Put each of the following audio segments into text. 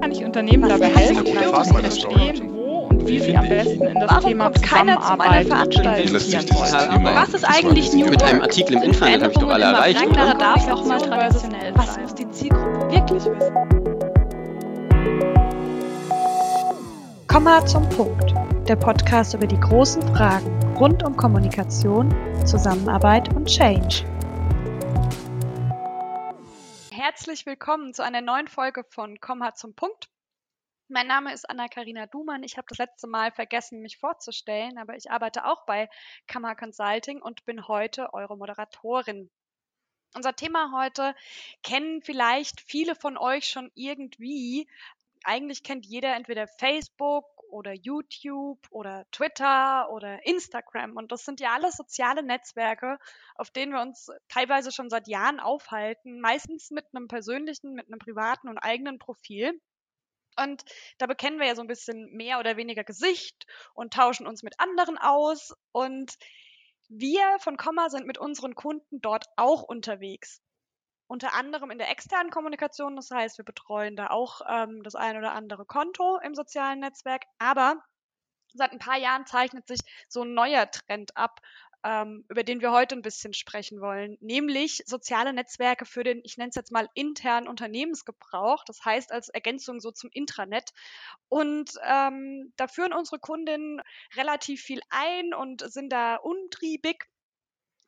Kann ich Unternehmen dabei helfen, zu verstehen, wo und wie sie am besten in das Warum Thema kommt keiner zu meiner Zusammenarbeit dieses wollen? Thema Was ist eigentlich New mit einem Artikel im Internet habe ich doch alle erreicht, oder? darf auch mal traditionell Was sein. muss die Zielgruppe wirklich wissen? Komma zum Punkt. Der Podcast über die großen Fragen rund um Kommunikation, Zusammenarbeit und Change. Herzlich willkommen zu einer neuen Folge von Komma zum Punkt. Mein Name ist Anna-Karina Dumann. Ich habe das letzte Mal vergessen, mich vorzustellen, aber ich arbeite auch bei Kammer Consulting und bin heute eure Moderatorin. Unser Thema heute kennen vielleicht viele von euch schon irgendwie. Eigentlich kennt jeder entweder Facebook oder YouTube oder Twitter oder Instagram. Und das sind ja alles soziale Netzwerke, auf denen wir uns teilweise schon seit Jahren aufhalten, meistens mit einem persönlichen, mit einem privaten und eigenen Profil. Und da bekennen wir ja so ein bisschen mehr oder weniger Gesicht und tauschen uns mit anderen aus. Und wir von Komma sind mit unseren Kunden dort auch unterwegs. Unter anderem in der externen Kommunikation, das heißt, wir betreuen da auch ähm, das ein oder andere Konto im sozialen Netzwerk. Aber seit ein paar Jahren zeichnet sich so ein neuer Trend ab, ähm, über den wir heute ein bisschen sprechen wollen, nämlich soziale Netzwerke für den, ich nenne es jetzt mal internen Unternehmensgebrauch, das heißt als Ergänzung so zum Intranet. Und ähm, da führen unsere Kundinnen relativ viel ein und sind da untriebig.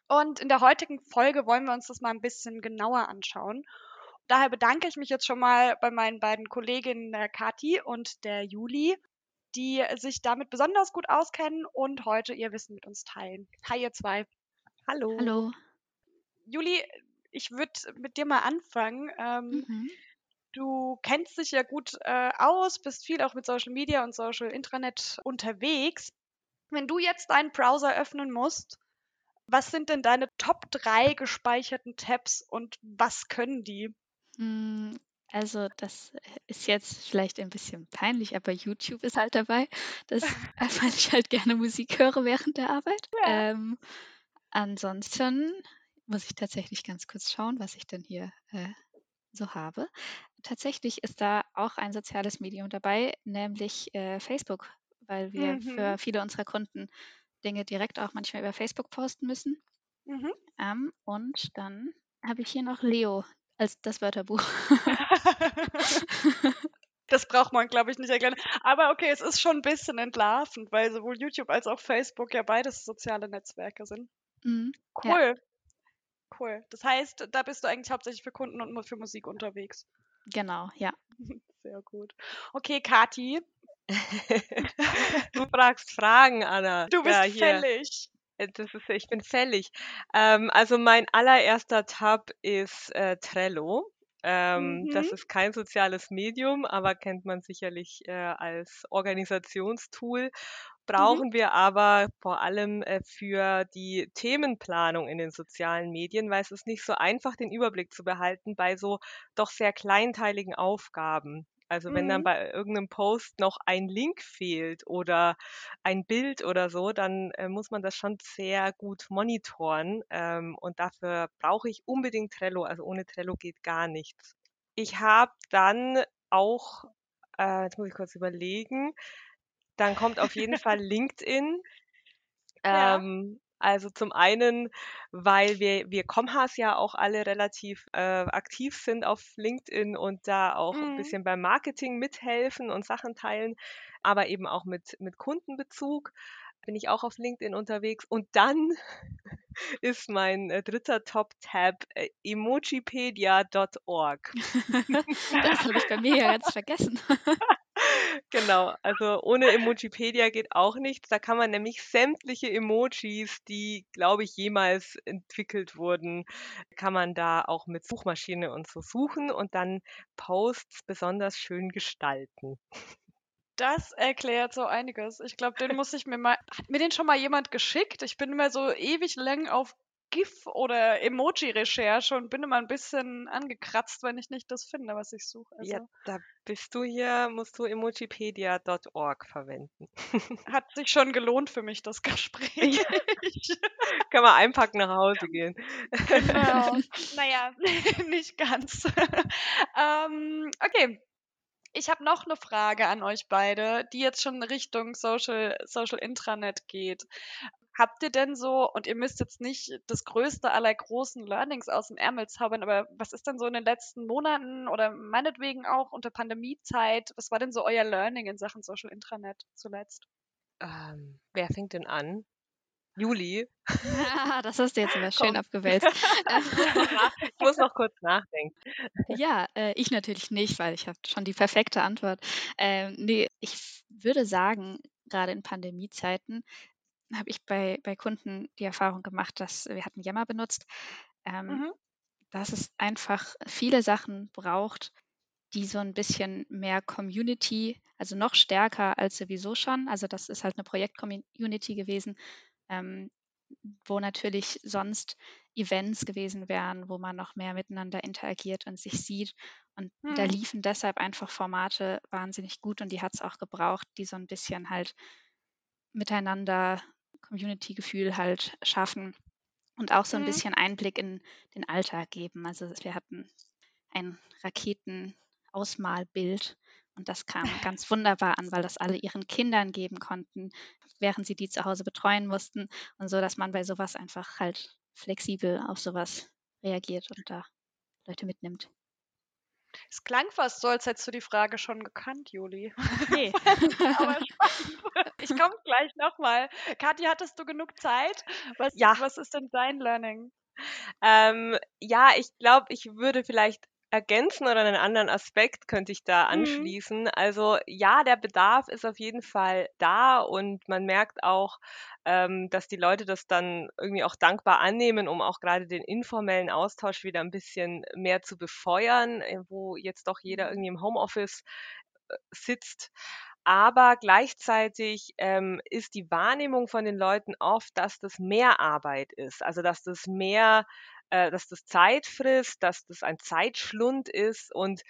Und in der heutigen Folge wollen wir uns das mal ein bisschen genauer anschauen. Daher bedanke ich mich jetzt schon mal bei meinen beiden Kolleginnen, der Kathi und der Juli, die sich damit besonders gut auskennen und heute ihr Wissen mit uns teilen. Hi, ihr zwei. Hallo. Hallo. Juli, ich würde mit dir mal anfangen. Ähm, Mhm. Du kennst dich ja gut äh, aus, bist viel auch mit Social Media und Social Intranet unterwegs. Wenn du jetzt deinen Browser öffnen musst, was sind denn deine Top 3 gespeicherten Tabs und was können die? Mm, Also das ist jetzt vielleicht ein bisschen peinlich, aber YouTube ist halt dabei, dass weil ich halt gerne Musik höre während der Arbeit. Ja. Ähm, ansonsten muss ich tatsächlich ganz kurz schauen, was ich denn hier äh, so habe. Tatsächlich ist da auch ein soziales Medium dabei, nämlich äh, Facebook, weil wir Mhm. für viele unserer Kunden Dinge direkt auch manchmal über Facebook posten müssen. Mhm. Ähm, und dann habe ich hier noch Leo als das Wörterbuch. Das braucht man, glaube ich, nicht erklären. Aber okay, es ist schon ein bisschen entlarvend, weil sowohl YouTube als auch Facebook ja beides soziale Netzwerke sind. Mhm. Ja. Cool. Cool. Das heißt, da bist du eigentlich hauptsächlich für Kunden und für Musik unterwegs. Genau, ja. Sehr gut. Okay, Kathi, Du fragst Fragen, Anna. du bist ja, fällig. Äh, Das ist, ich bin fällig. Ähm, also mein allererster Tab ist äh, Trello. Ähm, Das Mhm. ist kein soziales Medium, aber kennt man sicherlich äh, als Organisationstool. Brauchen wir aber vor allem äh, für die Themenplanung in den sozialen Medien, weil es ist nicht so einfach, den Überblick zu behalten bei so doch sehr kleinteiligen Aufgaben. Also wenn dann Mhm. bei irgendeinem Post noch ein Link fehlt oder ein Bild oder so, dann äh, muss man das schon sehr gut monitoren. Ähm, und dafür brauche ich unbedingt Trello. Also ohne Trello geht gar nichts. Ich habe dann auch, äh, jetzt muss ich kurz überlegen, dann kommt auf jeden Fall LinkedIn. Ja. Ähm, also zum einen, weil wir, wir Comhas ja auch alle relativ äh, aktiv sind auf LinkedIn und da auch ein Mhm. bisschen beim Marketing mithelfen und Sachen teilen, aber eben auch mit, mit Kundenbezug bin ich auch auf LinkedIn unterwegs. Und dann ist mein äh, dritter Top-Tab äh, emojipedia.org. Das habe ich bei mir ja ganz vergessen. Genau, also ohne Emojipedia geht auch nichts. Da kann man nämlich sämtliche Emojis, die, glaube ich, jemals entwickelt wurden, kann man da auch mit Suchmaschine und so suchen und dann Posts besonders schön gestalten. Das erklärt so einiges. Ich glaube, den muss ich mir mal. Hat mir den schon mal jemand geschickt? Ich bin immer so ewig lang auf GIF oder Emoji-Recherche und bin immer ein bisschen angekratzt, wenn ich nicht das finde, was ich suche. Also Ja, da bist du hier, musst du emojipedia.org verwenden. hat sich schon gelohnt für mich, das Gespräch. Kann man einpacken nach Hause gehen. Genau. naja, nicht ganz. ähm, Okay. Ich habe noch eine Frage an euch beide, die jetzt schon Richtung Social, Social Intranet geht. Habt ihr denn so, und ihr müsst jetzt nicht das größte aller großen Learnings aus dem Ärmel zaubern, aber was ist denn so in den letzten Monaten oder meinetwegen auch unter Pandemiezeit, was war denn so euer Learning in Sachen Social Intranet zuletzt? Ähm, wer fängt denn an? Juli. das hast du jetzt immer schön Komm. abgewälzt. ich muss noch kurz nachdenken. Ja, äh, ich natürlich nicht, weil ich habe schon die perfekte Antwort. Ähm, nee, ich würde sagen, gerade in Pandemiezeiten habe ich bei, bei Kunden die Erfahrung gemacht, dass wir hatten Yammer benutzt, ähm, Mhm. dass es einfach viele Sachen braucht, die so ein bisschen mehr Community, also noch stärker als sowieso schon. Also das ist halt eine Projekt-Community gewesen, ähm, wo natürlich sonst Events gewesen wären, wo man noch mehr miteinander interagiert und sich sieht. Und da Mhm. liefen deshalb einfach Formate wahnsinnig gut und die hat es auch gebraucht, die so ein bisschen halt miteinander Community-Gefühl halt schaffen und auch so ein Mhm. bisschen Einblick in den Alltag geben. Also wir hatten ein Raketenausmalbild und das kam ganz wunderbar an, weil das alle ihren Kindern geben konnten, während sie die zu Hause betreuen mussten und so, dass man bei sowas einfach halt flexibel auf sowas reagiert und da Leute mitnimmt. Es klang fast so, als hättest du die Frage schon gekannt, Juli. Nee. Aber spannend. Ich komme gleich nochmal. Kathi, hattest du genug Zeit? Was, Ja. was ist denn dein Learning? Ähm, ja, ich glaube, ich würde vielleicht ergänzen oder einen anderen Aspekt könnte ich da Mhm. anschließen. Also ja, der Bedarf ist auf jeden Fall da und man merkt auch, ähm, dass die Leute das dann irgendwie auch dankbar annehmen, um auch gerade den informellen Austausch wieder ein bisschen mehr zu befeuern, äh, wo jetzt doch jeder irgendwie im Homeoffice äh, sitzt. Aber gleichzeitig ähm, ist die Wahrnehmung von den Leuten oft, dass das mehr Arbeit ist, also dass das mehr, äh, dass das Zeit frisst, dass das ein Zeitschlund ist und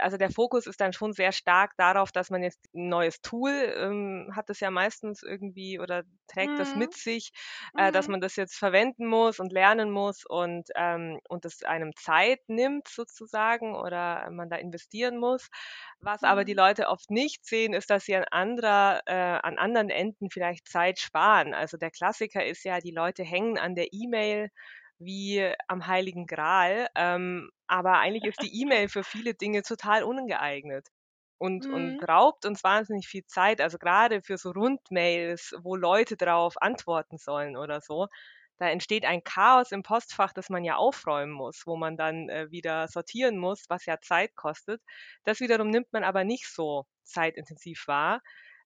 also der Fokus ist dann schon sehr stark darauf, dass man jetzt ein neues Tool ähm, hat es ja meistens irgendwie oder trägt das Mhm. mit sich, äh, dass Mhm. man das jetzt verwenden muss und lernen muss und ähm, und es einem Zeit nimmt sozusagen oder man da investieren muss. Was aber die Mhm. Leute oft nicht sehen, ist, dass sie an anderer äh, an anderen Enden vielleicht Zeit sparen. Also der Klassiker ist ja, die Leute hängen an der E-Mail wie am Heiligen Gral. Ähm, aber eigentlich ist die E-Mail für viele Dinge total ungeeignet und, und Mhm. raubt uns wahnsinnig viel Zeit. Also gerade für so Rundmails, wo Leute drauf antworten sollen oder so. Da entsteht ein Chaos im Postfach, das man ja aufräumen muss, wo man dann äh, wieder sortieren muss, was ja Zeit kostet. Das wiederum nimmt man aber nicht so zeitintensiv wahr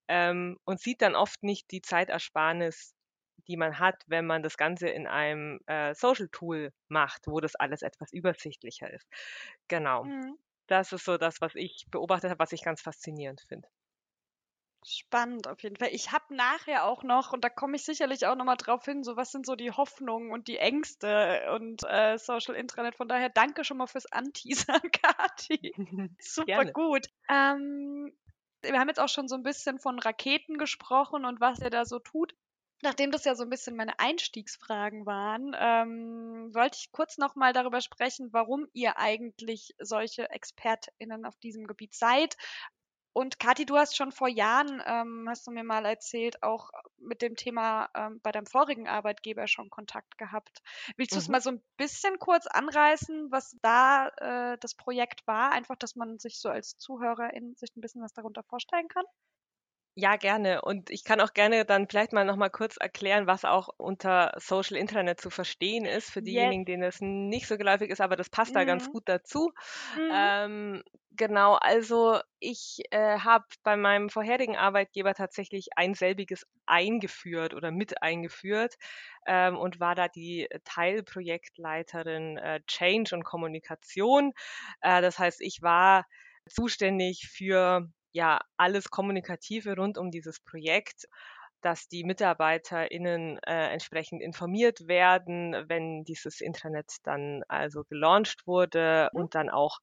ähm, und sieht dann oft nicht die Zeitersparnis, die man hat, wenn man das Ganze in einem äh, Social Tool macht, wo das alles etwas übersichtlicher ist. Genau. Mhm. Das ist so das, was ich beobachtet habe, was ich ganz faszinierend finde. Spannend auf jeden Fall. Ich habe nachher auch noch, und da komme ich sicherlich auch nochmal drauf hin, so was sind so die Hoffnungen und die Ängste und äh, Social Intranet. Von daher danke schon mal fürs Anteasern, Kathi. Super Gerne. gut. Ähm, wir haben jetzt auch schon so ein bisschen von Raketen gesprochen und was ihr da so tut. Nachdem das ja so ein bisschen meine Einstiegsfragen waren, ähm, wollte ich kurz nochmal darüber sprechen, warum ihr eigentlich solche ExpertInnen auf diesem Gebiet seid. Und Kathi, du hast schon vor Jahren, ähm, hast du mir mal erzählt, auch mit dem Thema ähm, bei deinem vorigen Arbeitgeber schon Kontakt gehabt. Willst du es Mhm. mal so ein bisschen kurz anreißen, was da äh, das Projekt war? Einfach, dass man sich so als Zuhörerin sich ein bisschen was darunter vorstellen kann? Ja, gerne. Und ich kann auch gerne dann vielleicht mal noch mal kurz erklären, was auch unter Social Intranet zu verstehen ist, für Yes. diejenigen, denen es nicht so geläufig ist, aber das passt da ganz Mhm. gut dazu. Mhm. Ähm, genau, also ich äh, habe bei meinem vorherigen Arbeitgeber tatsächlich ein selbiges eingeführt oder mit eingeführt ähm, und war da die Teilprojektleiterin äh, Change und Kommunikation. Äh, das heißt, ich war zuständig für ja alles Kommunikative rund um dieses Projekt, dass die MitarbeiterInnen äh, entsprechend informiert werden, wenn dieses Intranet dann also gelauncht wurde Mhm. und dann auch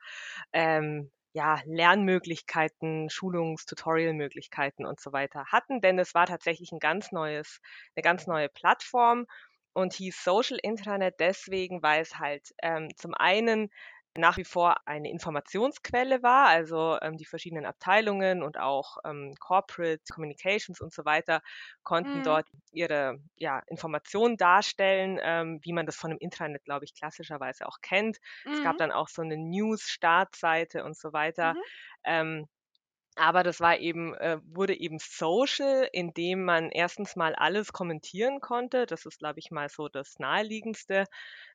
ähm, ja, Lernmöglichkeiten, Schulungs-, Tutorial-Möglichkeiten und so weiter hatten, denn es war tatsächlich ein ganz neues, eine ganz neue Plattform und hieß Social Intranet deswegen, weil es halt ähm, zum einen nach wie vor eine Informationsquelle war. Also ähm, die verschiedenen Abteilungen und auch ähm, Corporate Communications und so weiter konnten mhm. dort ihre ja, Informationen darstellen, ähm, wie man das von einem Intranet, glaube ich, klassischerweise auch kennt. Mhm. Es gab mhm. dann auch so eine News-Startseite und so weiter. Mhm. Aber das war eben, äh, wurde eben social, indem man erstens mal alles kommentieren konnte. Das ist, glaube ich, mal so das Naheliegendste.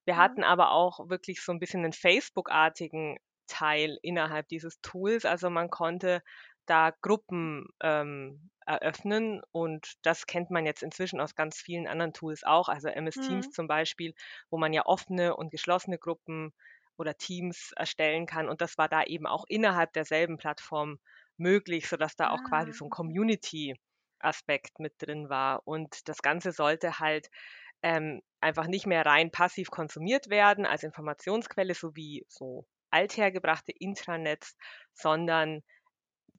Wir mhm. hatten aber auch wirklich so ein bisschen einen Facebook-artigen Teil innerhalb dieses Tools. Also man konnte da Gruppen ähm, eröffnen und das kennt man jetzt inzwischen aus ganz vielen anderen Tools auch. Also MS Teams mhm. zum Beispiel, wo man ja offene und geschlossene Gruppen oder Teams erstellen kann. Und das war da eben auch innerhalb derselben Plattform möglich, sodass da auch ah. quasi so ein Community-Aspekt mit drin war. Und das Ganze sollte halt ähm, einfach nicht mehr rein passiv konsumiert werden als Informationsquelle, so wie so althergebrachte Intranets, sondern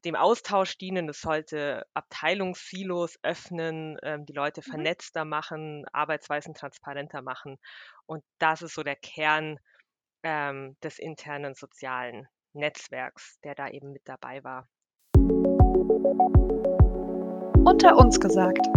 dem Austausch dienen. Es sollte Abteilungssilos öffnen, ähm, die Leute mhm. vernetzter machen, Arbeitsweisen transparenter machen. Und das ist so der Kern ähm, des internen sozialen Netzwerks, der da eben mit dabei war. Unter uns gesagt.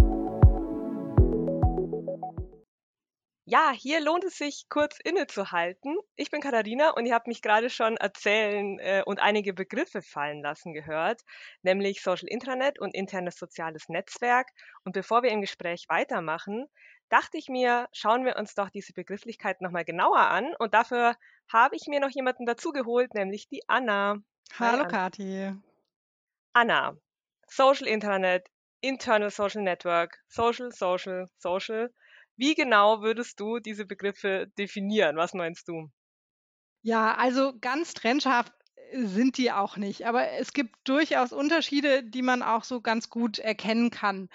Ja, hier lohnt es sich, kurz innezuhalten. Ich bin Katharina und ihr habt mich gerade schon erzählen äh, und einige Begriffe fallen lassen gehört, nämlich Social Intranet und internes soziales Netzwerk. Und bevor wir im Gespräch weitermachen, dachte ich mir, schauen wir uns doch diese Begrifflichkeit nochmal genauer an. Und dafür habe ich mir noch jemanden dazugeholt, nämlich die Anna. Hallo Kathi. Anna, Social Internet, Internal Social Network, Social, Social, Social. Wie genau würdest du diese Begriffe definieren? Was meinst du? Ja, also ganz trennscharf äh, sind die auch nicht. Aber es gibt durchaus Unterschiede, die man auch so ganz gut erkennen kann.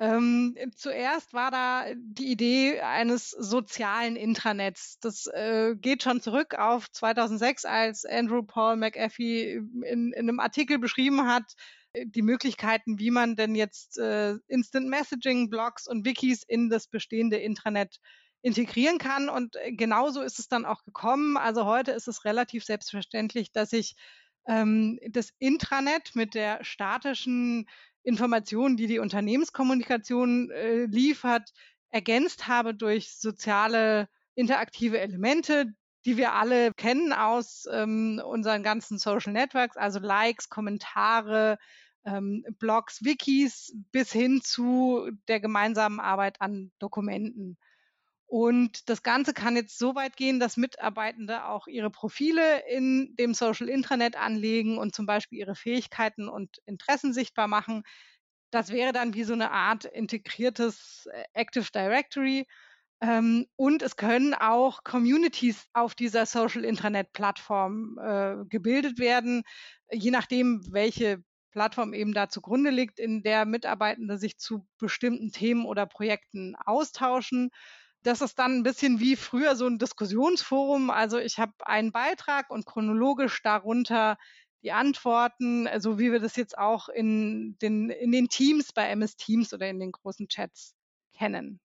Ähm, zuerst war da die Idee eines sozialen Intranets. Das äh, geht schon zurück auf 2006, als Andrew Paul McAfee in, in einem Artikel beschrieben hat, äh, die Möglichkeiten, wie man denn jetzt äh, Instant Messaging, Blogs und Wikis in das bestehende Intranet integrieren kann. Und äh, genauso ist es dann auch gekommen. Also heute ist es relativ selbstverständlich, dass ich ähm, das Intranet mit der statischen Informationen, die die Unternehmenskommunikation äh, liefert, ergänzt habe durch soziale interaktive Elemente, die wir alle kennen aus ähm, unseren ganzen Social Networks, also Likes, Kommentare, ähm, Blogs, Wikis bis hin zu der gemeinsamen Arbeit an Dokumenten. Und das Ganze kann jetzt so weit gehen, dass Mitarbeitende auch ihre Profile in dem Social Intranet anlegen und zum Beispiel ihre Fähigkeiten und Interessen sichtbar machen. Das wäre dann wie so eine Art integriertes äh, Active Directory. Ähm, und es können auch Communities auf dieser Social Intranet Plattform äh, gebildet werden, je nachdem, welche Plattform eben da zugrunde liegt, in der Mitarbeitende sich zu bestimmten Themen oder Projekten austauschen. Das ist dann ein bisschen wie früher so ein Diskussionsforum. Also ich habe einen Beitrag und chronologisch darunter die Antworten, so also wie wir das jetzt auch in den, in den Teams bei MS Teams oder in den großen Chats kennen.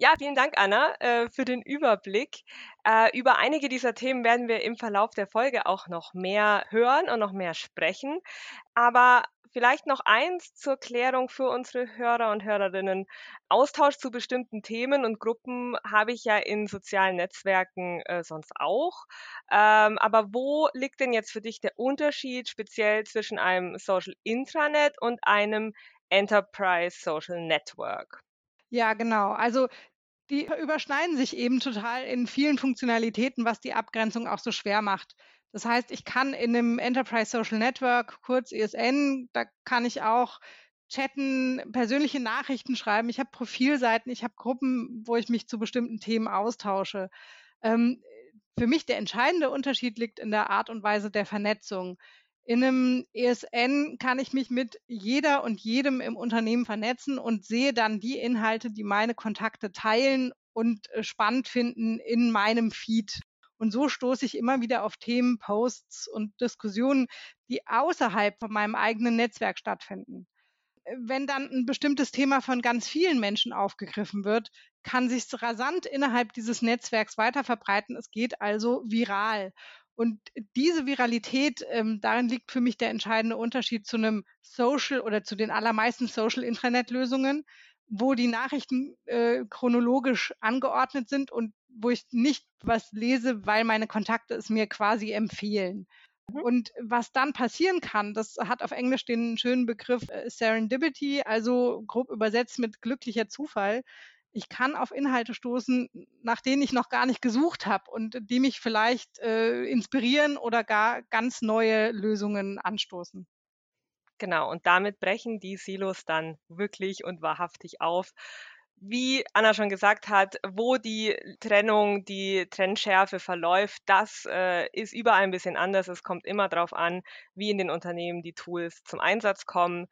Ja, vielen Dank, Anna, äh, für den Überblick. Äh, über einige dieser Themen werden wir im Verlauf der Folge auch noch mehr hören und noch mehr sprechen. Aber vielleicht noch eins zur Klärung für unsere Hörer und Hörerinnen. Austausch zu bestimmten Themen und Gruppen habe ich ja in sozialen Netzwerken äh, sonst auch. Ähm, aber wo liegt denn jetzt für dich der Unterschied speziell zwischen einem Social Intranet und einem Enterprise Social Network? Ja, genau. Also die überschneiden sich eben total in vielen Funktionalitäten, was die Abgrenzung auch so schwer macht. Das heißt, ich kann in einem Enterprise Social Network, kurz ESN, da kann ich auch chatten, persönliche Nachrichten schreiben. Ich habe Profilseiten, ich habe Gruppen, wo ich mich zu bestimmten Themen austausche. Ähm, für mich der entscheidende Unterschied liegt in der Art und Weise der Vernetzung. In einem ESN kann ich mich mit jeder und jedem im Unternehmen vernetzen und sehe dann die Inhalte, die meine Kontakte teilen und äh, spannend finden in meinem Feed. Und so stoße ich immer wieder auf Themen, Posts und Diskussionen, die außerhalb von meinem eigenen Netzwerk stattfinden. wenn dann ein bestimmtes Thema von ganz vielen Menschen aufgegriffen wird, kann sich rasant innerhalb dieses Netzwerks weiter verbreiten. Es geht also viral. Und diese Viralität, ähm, darin liegt für mich der entscheidende Unterschied zu einem Social oder zu den allermeisten Social Intranet-Lösungen, wo die Nachrichten äh, chronologisch angeordnet sind und wo ich nicht was lese, weil meine Kontakte es mir quasi empfehlen. Mhm. Und was dann passieren kann, das hat auf Englisch den schönen Begriff äh, Serendipity, also grob übersetzt mit glücklicher Zufall ich kann auf Inhalte stoßen, nach denen ich noch gar nicht gesucht habe und die mich vielleicht äh, inspirieren oder gar ganz neue Lösungen anstoßen. Genau, und damit brechen die Silos dann wirklich und wahrhaftig auf. Wie Anna schon gesagt hat, wo die Trennung, die Trennschärfe verläuft, das äh, ist überall ein bisschen anders. Es kommt immer darauf an, wie in den Unternehmen die Tools zum Einsatz kommen.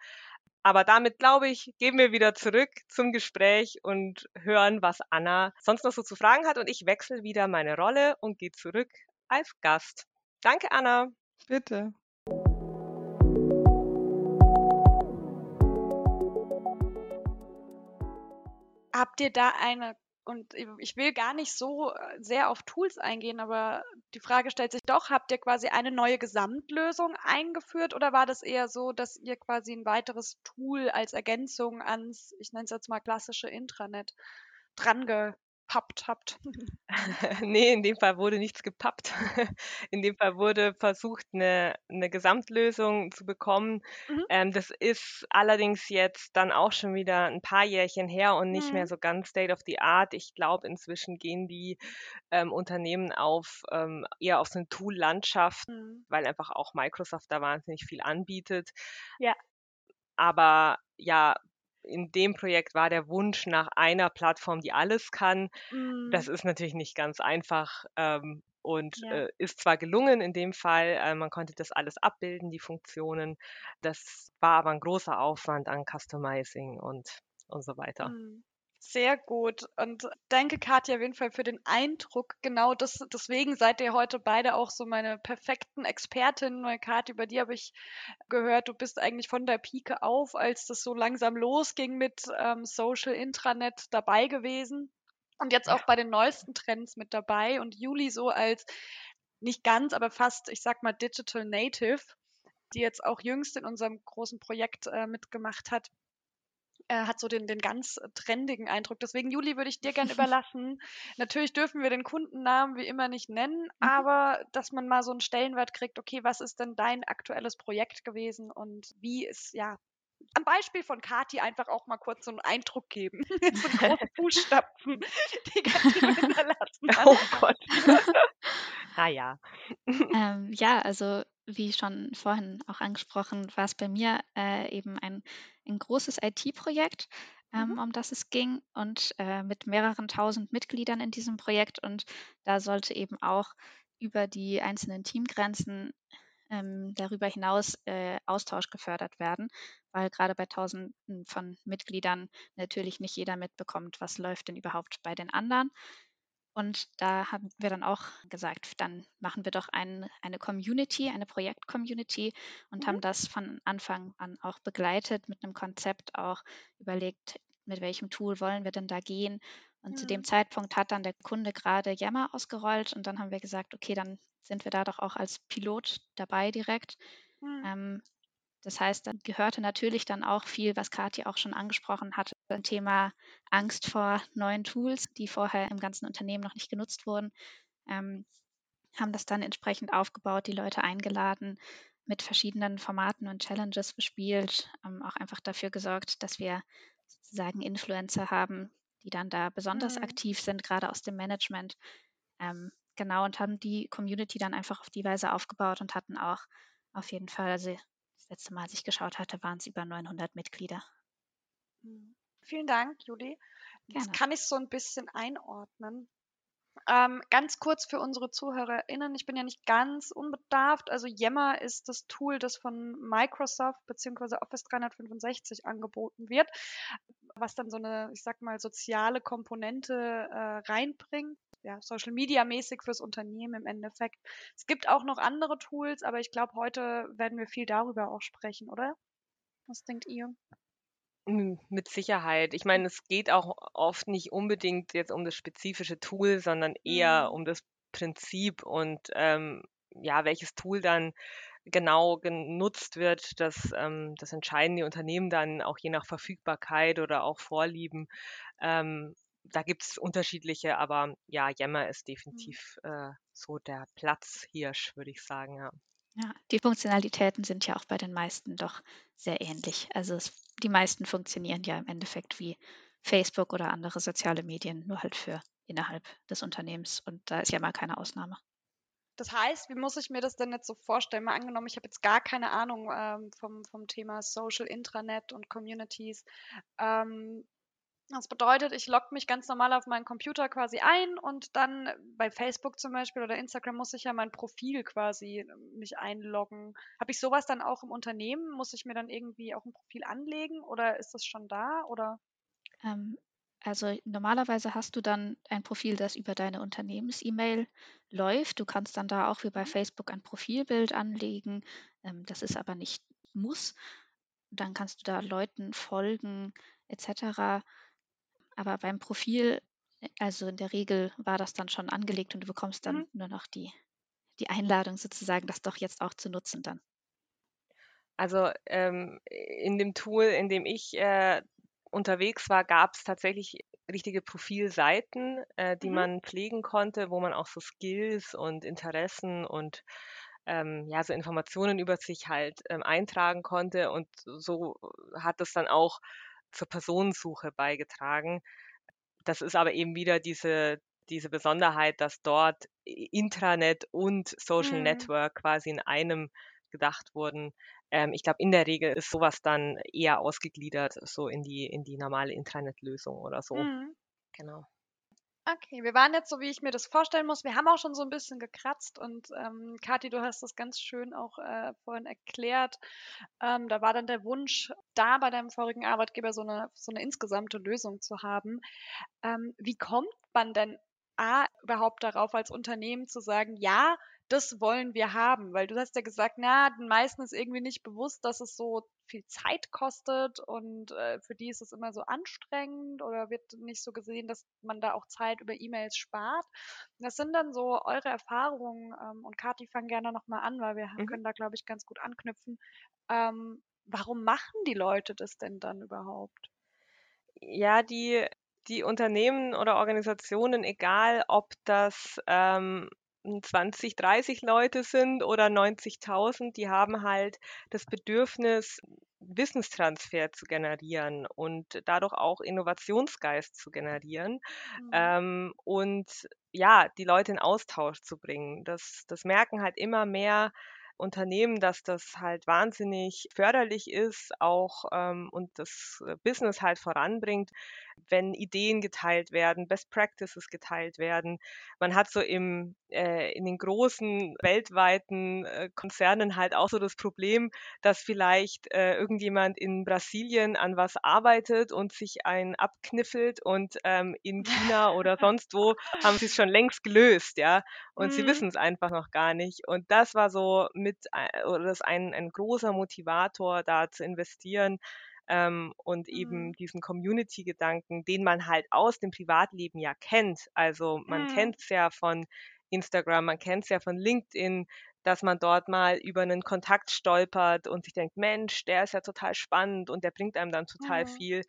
Aber damit, glaube ich, gehen wir wieder zurück zum Gespräch und hören, was Anna sonst noch so zu fragen hat. Und ich wechsle wieder meine Rolle und gehe zurück als Gast. Danke, Anna. Bitte. Habt ihr da eine und ich will gar nicht so äh, sehr auf Tools eingehen, aber die Frage stellt sich doch, habt ihr quasi eine neue Gesamtlösung eingeführt oder war das eher so, dass ihr quasi ein weiteres Tool als Ergänzung ans, ich nenne es jetzt mal klassische Intranet, dran gepappt habt? nee, in dem Fall wurde nichts gepappt. In dem Fall wurde versucht, eine, eine Gesamtlösung zu bekommen. Mhm. Ähm, das ist allerdings jetzt dann auch schon wieder ein paar Jährchen her und nicht mhm. mehr so ganz State of the Art. Ich glaube, inzwischen gehen die ähm, Unternehmen auf ähm, eher auf so eine Tool-Landschaft, mhm. weil einfach auch Microsoft da wahnsinnig viel anbietet. Ja. Aber ja, in dem Projekt war der Wunsch nach einer Plattform, die alles kann. Mhm. Das ist natürlich nicht ganz einfach ähm, und ja. äh, ist zwar gelungen in dem Fall, äh, man konnte das alles abbilden, die Funktionen. Das war aber ein großer Aufwand an Customizing und, und so weiter. Mhm. Sehr gut. Und danke, Katja, auf jeden Fall für den Eindruck. Genau das, deswegen seid ihr heute beide auch so meine perfekten Expertinnen. Weil Katja, über die habe ich gehört, du bist eigentlich von der Pike auf, als das so langsam losging mit ähm, Social Intranet dabei gewesen. Und jetzt auch bei den neuesten Trends mit dabei. Und Juli so als nicht ganz, aber fast, ich sag mal, Digital Native, die jetzt auch jüngst in unserem großen Projekt äh, mitgemacht hat äh, hat so den, den ganz trendigen Eindruck. Deswegen, Juli, würde ich dir gerne überlassen. Natürlich dürfen wir den Kundennamen wie immer nicht nennen, mhm. aber dass man mal so einen Stellenwert kriegt, okay, was ist denn dein aktuelles Projekt gewesen und wie ist, ja, am Beispiel von Kati einfach auch mal kurz so einen Eindruck geben. so große Fußstapfen, die Kati hinterlassen hat. Oh Gott. ah ja. Ähm, ja, also wie schon vorhin auch angesprochen, war es bei mir äh, eben ein, ein großes IT-Projekt, ähm, mhm. um das es ging und äh, mit mehreren tausend Mitgliedern in diesem Projekt. Und da sollte eben auch über die einzelnen Teamgrenzen ähm, darüber hinaus äh, Austausch gefördert werden, weil gerade bei tausenden von Mitgliedern natürlich nicht jeder mitbekommt, was läuft denn überhaupt bei den anderen. Und da haben wir dann auch gesagt, dann machen wir doch ein, eine Community, eine Projekt-Community und mhm. haben das von Anfang an auch begleitet mit einem Konzept, auch überlegt, mit welchem Tool wollen wir denn da gehen. Und mhm. zu dem mhm. Zeitpunkt hat dann der Kunde gerade Yammer ausgerollt und dann haben wir gesagt, okay, dann sind wir da doch auch als Pilot dabei direkt. Mhm. Ähm, das heißt, da gehörte natürlich dann auch viel, was Kathi auch schon angesprochen hatte, ein Thema Angst vor neuen Tools, die vorher im ganzen Unternehmen noch nicht genutzt wurden. Ähm, haben das dann entsprechend aufgebaut, die Leute eingeladen, mit verschiedenen Formaten und Challenges bespielt, ähm, auch einfach dafür gesorgt, dass wir sozusagen Influencer haben, die dann da besonders mhm. aktiv sind, gerade aus dem Management. Ähm, genau, und haben die Community dann einfach auf die Weise aufgebaut und hatten auch auf jeden Fall, also das letzte Mal, als ich geschaut hatte, waren es über 900 Mitglieder. Mhm. Vielen Dank, Juli. Gerne. Das kann ich so ein bisschen einordnen. Ähm, ganz kurz für unsere ZuhörerInnen, ich bin ja nicht ganz unbedarft. Also Yammer ist das Tool, das von Microsoft bzw. Office 365 angeboten wird, was dann so eine, ich sag mal, soziale Komponente äh, reinbringt ja, Social Media mäßig fürs Unternehmen im Endeffekt. Es gibt auch noch andere Tools, aber ich glaube, heute werden wir viel darüber auch sprechen, oder? Was denkt ihr? Mit Sicherheit. Ich meine, es geht auch oft nicht unbedingt jetzt um das spezifische Tool, sondern eher Mhm. um das Prinzip und ähm, ja, welches Tool dann genau genutzt wird, das, ähm, das entscheiden die Unternehmen dann auch je nach Verfügbarkeit oder auch Vorlieben. Ähm, da gibt es unterschiedliche, aber ja, Yammer ist Mhm. definitiv äh, so der Platzhirsch, würde ich sagen, ja. Ja, die Funktionalitäten sind ja auch bei den meisten doch sehr ähnlich. Also es, die meisten funktionieren ja im Endeffekt wie Facebook oder andere soziale Medien, nur halt für innerhalb des Unternehmens. Und da ist ja mal keine Ausnahme. Das heißt, wie muss ich mir das denn jetzt so vorstellen? Mal angenommen, ich habe jetzt gar keine Ahnung ähm, vom, vom Thema Social Intranet und Communities. Ähm, das bedeutet, ich logge mich ganz normal auf meinen Computer quasi ein und dann bei Facebook zum Beispiel oder Instagram muss ich ja mein Profil quasi äh, mich einloggen. Habe ich sowas dann auch im Unternehmen? Muss ich mir dann irgendwie auch ein Profil anlegen oder ist das schon da? Oder? Ähm, also normalerweise hast du dann ein Profil, das über deine Unternehmens-E-Mail läuft. Du kannst dann da auch wie bei Mhm. Facebook ein Profilbild anlegen. Ähm, das ist aber nicht muss. Dann kannst du da Leuten folgen etc. Aber beim Profil, äh, also in der Regel war das dann schon angelegt und du bekommst dann Mhm. nur noch die, die Einladung sozusagen, das doch jetzt auch zu nutzen dann. Also ähm, in dem Tool, in dem ich äh, unterwegs war, gab es tatsächlich richtige Profilseiten, äh, die Mhm. man pflegen konnte, wo man auch so Skills und Interessen und ähm, ja, so Informationen über sich halt ähm, eintragen konnte. Und so hat es dann auch zur Personensuche beigetragen. Das ist aber eben wieder diese, diese Besonderheit, dass dort Intranet und Social Mhm. Network quasi in einem gedacht wurden. Ähm, ich glaube, in der Regel ist sowas dann eher ausgegliedert, so in die, in die normale Intranet-Lösung oder so. Mhm. Genau. Okay, wir waren jetzt so, wie ich mir das vorstellen muss. Wir haben auch schon so ein bisschen gekratzt und ähm, Kathi, du hast das ganz schön auch äh, vorhin erklärt. Ähm, da war dann der Wunsch, da bei deinem vorigen Arbeitgeber so eine, so eine insgesamte Lösung zu haben. Ähm, wie kommt man denn A, überhaupt darauf, als Unternehmen zu sagen, ja, das wollen wir haben? Weil du hast ja gesagt, na, den meisten ist irgendwie nicht bewusst, dass es so viel Zeit kostet und äh, für die ist es immer so anstrengend oder wird nicht so gesehen, dass man da auch Zeit über E-Mails spart. Das sind dann so eure Erfahrungen ähm, und Kathi, fang gerne nochmal an, weil wir Mhm. können da, glaube ich, ganz gut anknüpfen. Ähm, warum machen die Leute das denn dann überhaupt? Ja, die, die Unternehmen oder Organisationen, egal ob das ähm, 20, 30 Leute sind oder 90.000, die haben halt das Bedürfnis, Wissenstransfer zu generieren und dadurch auch Innovationsgeist zu generieren Mhm. ähm, und ja, die Leute in Austausch zu bringen. Das, das merken halt immer mehr Unternehmen, dass das halt wahnsinnig förderlich ist, auch ähm, und das Business halt voranbringt, wenn Ideen geteilt werden, Best Practices geteilt werden. Man hat so im, äh, in den großen weltweiten äh, Konzernen halt auch so das Problem, dass vielleicht äh, irgendjemand in Brasilien an was arbeitet und sich einen abkniffelt und ähm, in China oder sonst wo haben sie es schon längst gelöst, ja. Und sie Mhm. wissen es einfach noch gar nicht. Und das war so mit, äh, oder das ist ein, ein großer Motivator, da zu investieren ähm, und eben Mhm. diesen Community-Gedanken, den man halt aus dem Privatleben ja kennt. Also man Mhm. kennt es ja von Instagram, man kennt es ja von LinkedIn, dass man dort mal über einen Kontakt stolpert und sich denkt, Mensch, der ist ja total spannend und der bringt einem dann total Mhm. viel.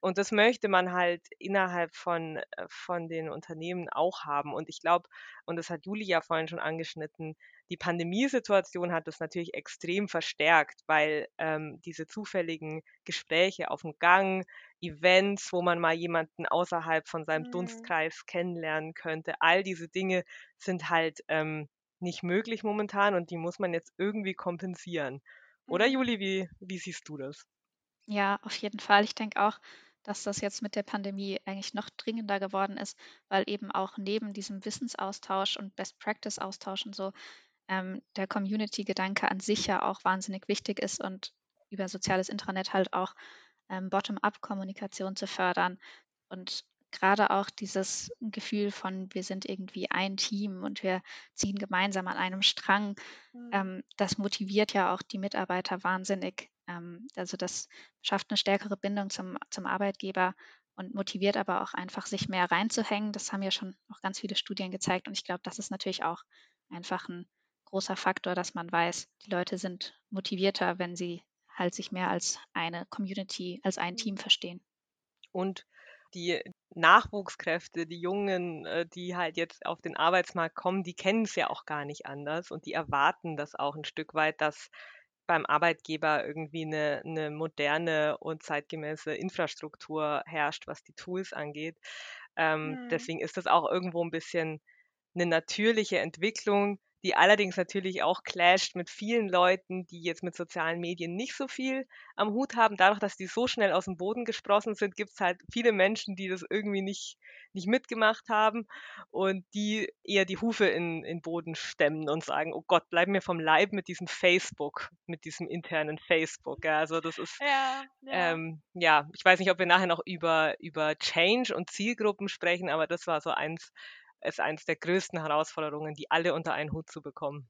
Und das möchte man halt innerhalb von, äh, von den Unternehmen auch haben. Und ich glaube, und das hat Juli ja vorhin schon angeschnitten, die Pandemiesituation hat das natürlich extrem verstärkt, weil ähm, diese zufälligen Gespräche auf dem Gang, Events, wo man mal jemanden außerhalb von seinem Mhm. Dunstkreis kennenlernen könnte, all diese Dinge sind halt ähm, nicht möglich momentan und die muss man jetzt irgendwie kompensieren. Oder Mhm. Juli, wie, wie siehst du das? Ja, auf jeden Fall. Ich denke auch, dass das jetzt mit der Pandemie eigentlich noch dringender geworden ist, weil eben auch neben diesem Wissensaustausch und Best-Practice-Austausch und so ähm, der Community-Gedanke an sich ja auch wahnsinnig wichtig ist und über soziales Intranet halt auch ähm, Bottom-up-Kommunikation zu fördern und gerade auch dieses Gefühl von, wir sind irgendwie ein Team und wir ziehen gemeinsam an einem Strang, Mhm. ähm, das motiviert ja auch die Mitarbeiter wahnsinnig, Ähm, also das schafft eine stärkere Bindung zum, zum Arbeitgeber und motiviert aber auch einfach, sich mehr reinzuhängen. Das haben ja schon auch ganz viele Studien gezeigt. Und ich glaube, das ist natürlich auch einfach ein großer Faktor, dass man weiß, die Leute sind motivierter, wenn sie halt sich mehr als eine Community, als ein Team verstehen. Und die Nachwuchskräfte, die Jungen, äh, die halt jetzt auf den Arbeitsmarkt kommen, die kennen es ja auch gar nicht anders und die erwarten das auch ein Stück weit, dass beim Arbeitgeber irgendwie eine, eine moderne und zeitgemäße Infrastruktur herrscht, was die Tools angeht. Ähm, mhm. Deswegen ist das auch irgendwo ein bisschen eine natürliche Entwicklung, die allerdings natürlich auch clasht mit vielen Leuten, die jetzt mit sozialen Medien nicht so viel am Hut haben. Dadurch, dass die so schnell aus dem Boden gesprossen sind, gibt es halt viele Menschen, die das irgendwie nicht, nicht mitgemacht haben und die eher die Hufe in den Boden stemmen und sagen, oh Gott, bleib mir vom Leib mit diesem Facebook, mit diesem internen Facebook. Ja, also das ist, ja, ja. Ähm, ja, ich weiß nicht, ob wir nachher noch über, über Change und Zielgruppen sprechen, aber das war so eins, ist eines der größten Herausforderungen, die alle unter einen Hut zu bekommen.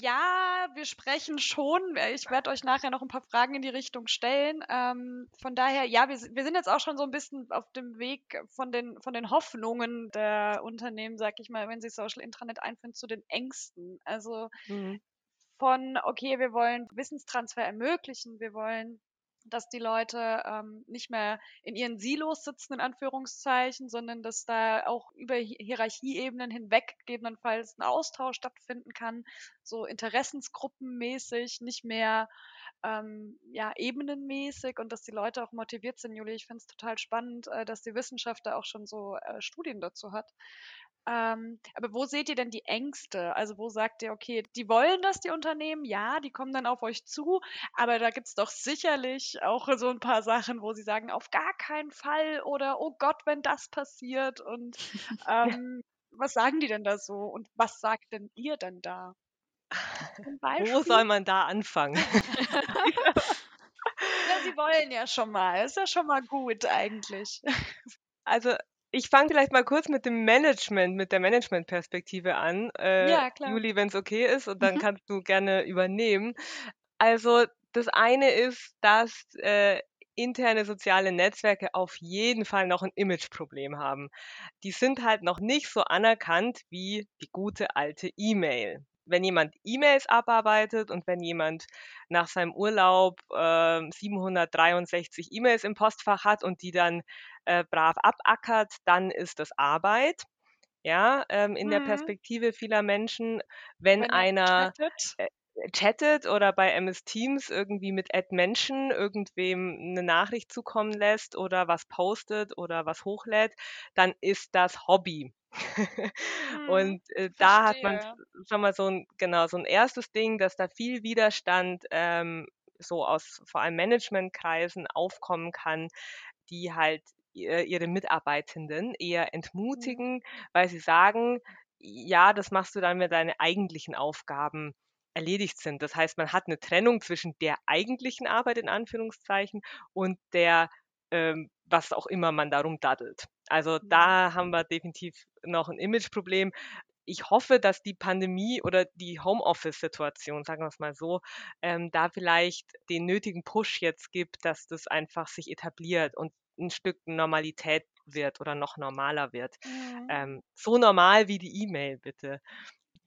Ja, wir sprechen schon. Ich werde euch nachher noch ein paar Fragen in die Richtung stellen. Ähm, von daher, ja, wir, wir, sind jetzt auch schon so ein bisschen auf dem Weg von den, von den Hoffnungen der Unternehmen, sag ich mal, wenn sie Social Intranet einführen, zu den Ängsten. Also mhm. von, okay, wir wollen Wissenstransfer ermöglichen, wir wollen dass die Leute ähm, nicht mehr in ihren Silos sitzen, in Anführungszeichen, sondern dass da auch über Hierarchieebenen hinweg gegebenenfalls ein Austausch stattfinden kann, so interessensgruppenmäßig, nicht mehr ähm, ja, ebenenmäßig und dass die Leute auch motiviert sind. Juli, ich finde es total spannend, äh, dass die Wissenschaft da auch schon so äh, Studien dazu hat. Ähm, aber wo seht ihr denn die Ängste? Also wo sagt ihr, okay, die wollen das, die Unternehmen, ja, die kommen dann auf euch zu, aber da gibt es doch sicherlich auch so ein paar Sachen, wo sie sagen, auf gar keinen Fall oder oh Gott, wenn das passiert und ähm, was sagen die denn da so und was sagt denn ihr denn da? Wo soll man da anfangen? ja, sie wollen ja schon mal. Ist ja schon mal gut eigentlich. Also ich fange vielleicht mal kurz mit dem Management, mit der Managementperspektive an, äh, Ja, klar. Juli, wenn es okay ist, und dann Mhm. kannst du gerne übernehmen. Also das eine ist, dass äh, interne soziale Netzwerke auf jeden Fall noch ein Imageproblem haben. Die sind halt noch nicht so anerkannt wie die gute alte E-Mail wenn jemand E-Mails abarbeitet und wenn jemand nach seinem Urlaub äh, 763 E-Mails im Postfach hat und die dann äh, brav abackert, dann ist das Arbeit. Ja, ähm, in mhm. der Perspektive vieler Menschen, wenn, wenn einer chattet. Äh, chattet oder bei MS Teams irgendwie mit Ad Menschen irgendwem eine Nachricht zukommen lässt oder was postet oder was hochlädt, dann ist das Hobby. Mhm, und äh, da hat man schon mal so ein, genau, so ein erstes Ding, dass da viel Widerstand ähm, so aus vor allem Managementkreisen aufkommen kann, die halt ihre Mitarbeitenden eher mhm. entmutigen, mhm. weil sie sagen, ja, das machst du dann, wenn deine eigentlichen Aufgaben erledigt sind. Das heißt, man hat eine Trennung zwischen der eigentlichen Arbeit in Anführungszeichen und der ähm, was auch immer man darum daddelt. Also mhm. da haben wir definitiv noch ein Imageproblem. Ich hoffe, dass die Pandemie oder die Homeoffice-Situation, sagen wir es mal so, ähm, da vielleicht den nötigen Push jetzt gibt, dass das einfach sich etabliert und ein Stück Normalität wird oder noch normaler wird. Mhm. Ähm, so normal wie die E-Mail, bitte.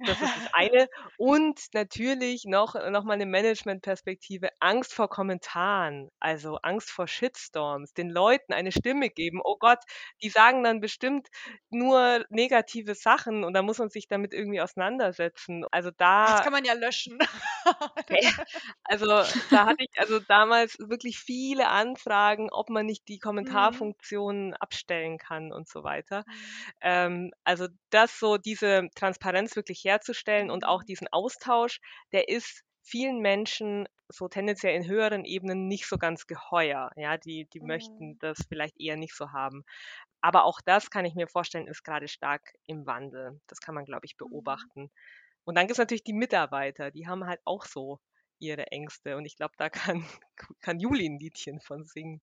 Das ist das eine. Und natürlich noch, noch mal eine Management-Perspektive, Angst vor Kommentaren, also Angst vor Shitstorms, den Leuten eine Stimme geben. Oh Gott, die sagen dann bestimmt nur negative Sachen und da muss man sich damit irgendwie auseinandersetzen. Also da. Das kann man ja löschen. also da hatte ich also damals wirklich viele Anfragen, ob man nicht die mhm. Kommentarfunktion mhm. abstellen kann und so weiter. Mhm. Ähm, also das so diese Transparenz wirklich her herzustellen und auch diesen Austausch, der ist vielen Menschen so tendenziell in höheren Ebenen nicht so ganz geheuer. Ja, die, die mhm. möchten das vielleicht eher nicht so haben. Aber auch das kann ich mir vorstellen, ist gerade stark im Wandel. Das kann man, glaube ich, mhm. beobachten. Mhm. Und dann gibt es natürlich die Mitarbeiter, die haben halt auch so ihre Ängste. Und ich glaube, da kann, kann Juli ein Liedchen von singen.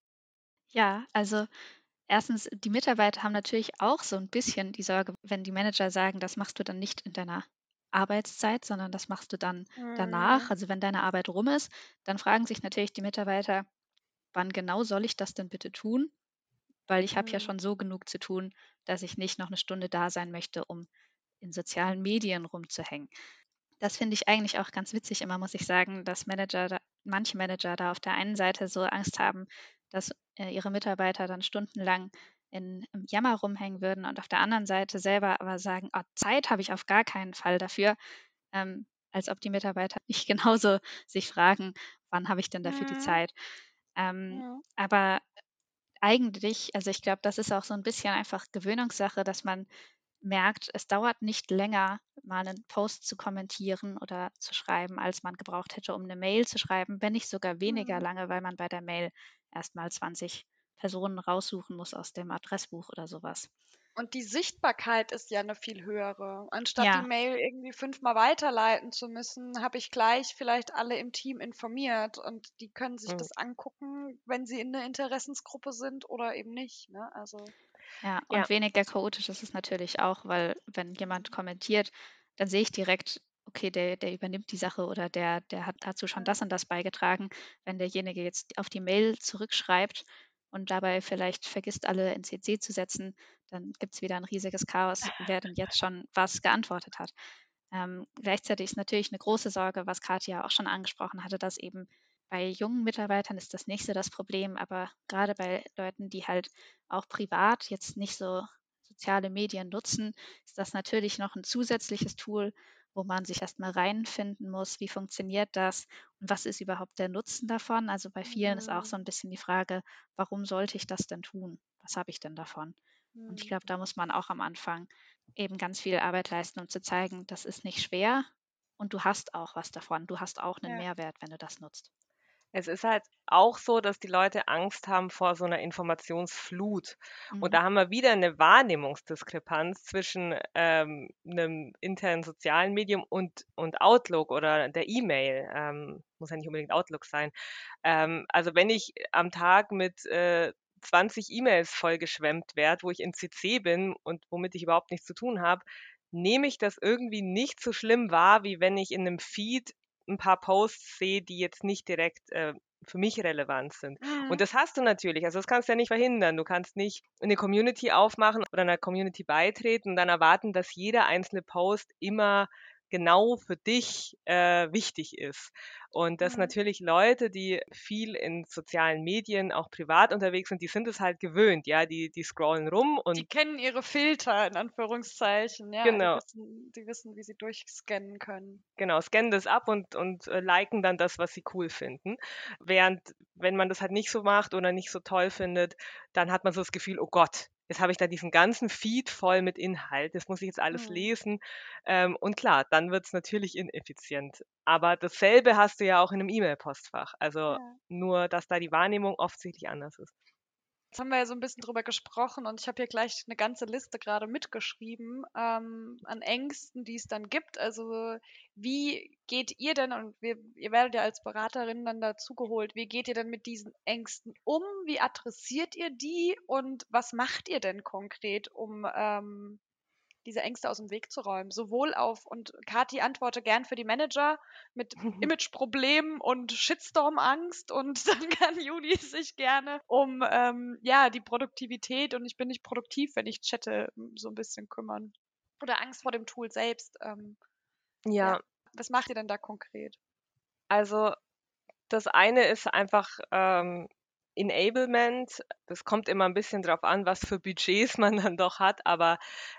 Ja, also erstens, die Mitarbeiter haben natürlich auch so ein bisschen die Sorge, wenn die Manager sagen, das machst du dann nicht in deiner Arbeitszeit, sondern das machst du dann danach. Mhm. Also wenn deine Arbeit rum ist, dann fragen sich natürlich die Mitarbeiter, wann genau soll ich das denn bitte tun? Weil ich habe ja Mhm. schon so genug zu tun, dass ich nicht noch eine Stunde da sein möchte, um in sozialen Medien rumzuhängen. Das finde ich eigentlich auch ganz witzig immer, muss ich sagen, dass Manager, da, manche Manager da auf der einen Seite so Angst haben, dass äh, ihre Mitarbeiter dann stundenlang in, im Jammer rumhängen würden und auf der anderen Seite selber aber sagen, oh, Zeit habe ich auf gar keinen Fall dafür, ähm, als ob die Mitarbeiter nicht genauso sich fragen, wann habe ich denn dafür die Mhm. Zeit. Ähm, Ja. aber eigentlich, also ich glaube, das ist auch so ein bisschen einfach Gewöhnungssache, dass man merkt, es dauert nicht länger, mal einen Post zu kommentieren oder zu schreiben, als man gebraucht hätte, um eine Mail zu schreiben, wenn nicht sogar weniger Mhm. lange, weil man bei der Mail erstmal 20 Personen raussuchen muss aus dem Adressbuch oder sowas. Und die Sichtbarkeit ist ja eine viel höhere. Anstatt Ja. die Mail irgendwie fünfmal weiterleiten zu müssen, habe ich gleich vielleicht alle im Team informiert und die können sich Mhm. das angucken, wenn sie in 'ne Interessensgruppe sind oder eben nicht, ne? Also Ja, und Ja. weniger chaotisch ist es natürlich auch, weil wenn jemand kommentiert, dann sehe ich direkt, okay, der, der übernimmt die Sache oder der, der hat dazu schon das und das beigetragen. Wenn derjenige jetzt auf die Mail zurückschreibt und dabei vielleicht vergisst, alle in CC zu setzen, dann gibt es wieder ein riesiges Chaos, wer denn jetzt schon was geantwortet hat. Ähm, gleichzeitig ist natürlich eine große Sorge, was Katja auch schon angesprochen hatte, dass eben bei jungen Mitarbeitern ist das nicht so das Problem, aber gerade bei Leuten, die halt auch privat jetzt nicht so soziale Medien nutzen, ist das natürlich noch ein zusätzliches Tool, wo man sich erstmal reinfinden muss, wie funktioniert das und was ist überhaupt der Nutzen davon. Also bei vielen ist auch so Mhm. ein bisschen die Frage, warum sollte ich das denn tun? Was habe ich denn davon? Und ich Mhm. glaube, da muss man auch am Anfang eben ganz viel Arbeit leisten, um zu zeigen, das ist nicht schwer und du hast auch was davon. Du hast auch einen Ja. Mehrwert, wenn du das nutzt. Es ist halt auch so, dass die Leute Angst haben vor so einer Informationsflut. Mhm. Und da haben wir wieder eine Wahrnehmungsdiskrepanz zwischen ähm, einem internen sozialen Medium und, und Outlook oder der E-Mail. Ähm, muss ja nicht unbedingt Outlook sein. Ähm, also wenn ich am Tag mit äh, 20 E-Mails vollgeschwemmt werde, wo ich in CC bin und womit ich überhaupt nichts zu tun habe, nehme ich das irgendwie nicht so schlimm wahr, wie wenn ich in einem Feed ein paar Posts sehe, die jetzt nicht direkt äh, für mich relevant sind. Mhm. Und das hast du natürlich. Also das kannst du ja nicht verhindern. Du kannst nicht eine Community aufmachen oder einer Community beitreten und dann erwarten, dass jeder einzelne Post immer genau für dich äh, wichtig ist. Und dass Mhm. natürlich Leute, die viel in sozialen Medien, auch privat unterwegs sind, die sind es halt gewöhnt, ja, die, die scrollen rum und Die kennen ihre Filter in Anführungszeichen, ja. Genau. Die wissen die wissen, wie sie durchscannen können. genau, scannen das ab und, und äh, liken dann das, was sie cool finden. Während, wenn man das halt nicht so macht oder nicht so toll findet, dann hat man so das Gefühl, oh Gott, jetzt habe ich da diesen ganzen Feed voll mit Inhalt, das muss ich jetzt alles Mhm. lesen. Ähm, und klar, dann wird es natürlich ineffizient. Aber dasselbe hast du ja auch in einem E-Mail-Postfach. Also Ja. nur, dass da die Wahrnehmung offensichtlich anders ist. Jetzt haben wir ja so ein bisschen drüber gesprochen und ich habe hier gleich eine ganze Liste gerade mitgeschrieben, ähm, an Ängsten, die es dann gibt. Also, wie geht ihr denn und wir ihr werdet ja als Beraterin dann dazugeholt, wie geht ihr denn mit diesen Ängsten um? Wie adressiert ihr die und was macht ihr denn konkret, um, ähm, diese Ängste aus dem Weg zu räumen? Sowohl auf und Kathi antworte gern für die Manager mit Imageproblemen und Shitstorm-Angst und dann kann Juli sich gerne um ähm, ja die Produktivität und ich bin nicht produktiv, wenn ich chatte, so ein bisschen kümmern. Oder Angst vor dem Tool selbst. Ähm, Ja, ja. Was macht ihr denn da konkret? Also das eine ist einfach ähm, Enablement. Das kommt immer ein bisschen drauf an, was für Budgets man dann doch hat. Aber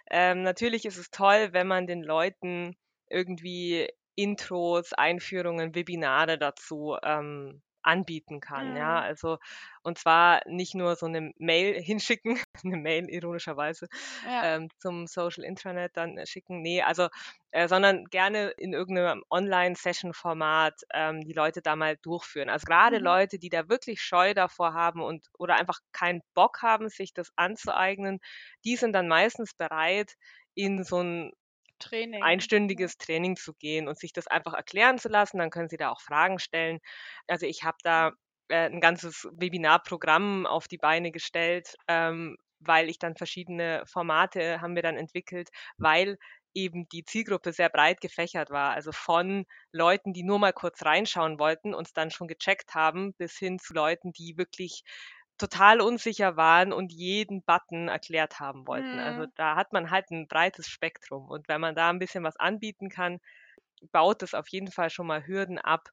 ähm, natürlich ist es toll, wenn man den Leuten irgendwie Intros, Einführungen, Webinare dazu ähm, anbieten kann. Ja, Mhm. also und zwar nicht nur so eine Mail hinschicken, eine Mail ironischerweise Ja. ähm, zum Social Intranet dann äh, schicken. Nee, also, äh, sondern gerne in irgendeinem Online-Session-Format ähm, die Leute da mal durchführen. Also gerade Mhm. Leute, die da wirklich Scheu davor haben und oder einfach keinen Bock haben, sich das anzueignen, die sind dann meistens bereit, in so ein Training. einstündiges Training zu gehen und sich das einfach erklären zu lassen. Dann können Sie da auch Fragen stellen. Also ich habe da äh, ein ganzes Webinarprogramm auf die Beine gestellt, ähm, weil ich dann verschiedene Formate haben wir dann entwickelt, weil eben die Zielgruppe sehr breit gefächert war. Also von Leuten, die nur mal kurz reinschauen wollten und es dann schon gecheckt haben, bis hin zu Leuten, die wirklich total unsicher waren und jeden Button erklärt haben wollten. Also Mhm. da hat man halt ein breites Spektrum. Und wenn man da ein bisschen was anbieten kann, baut es auf jeden Fall schon mal Hürden ab.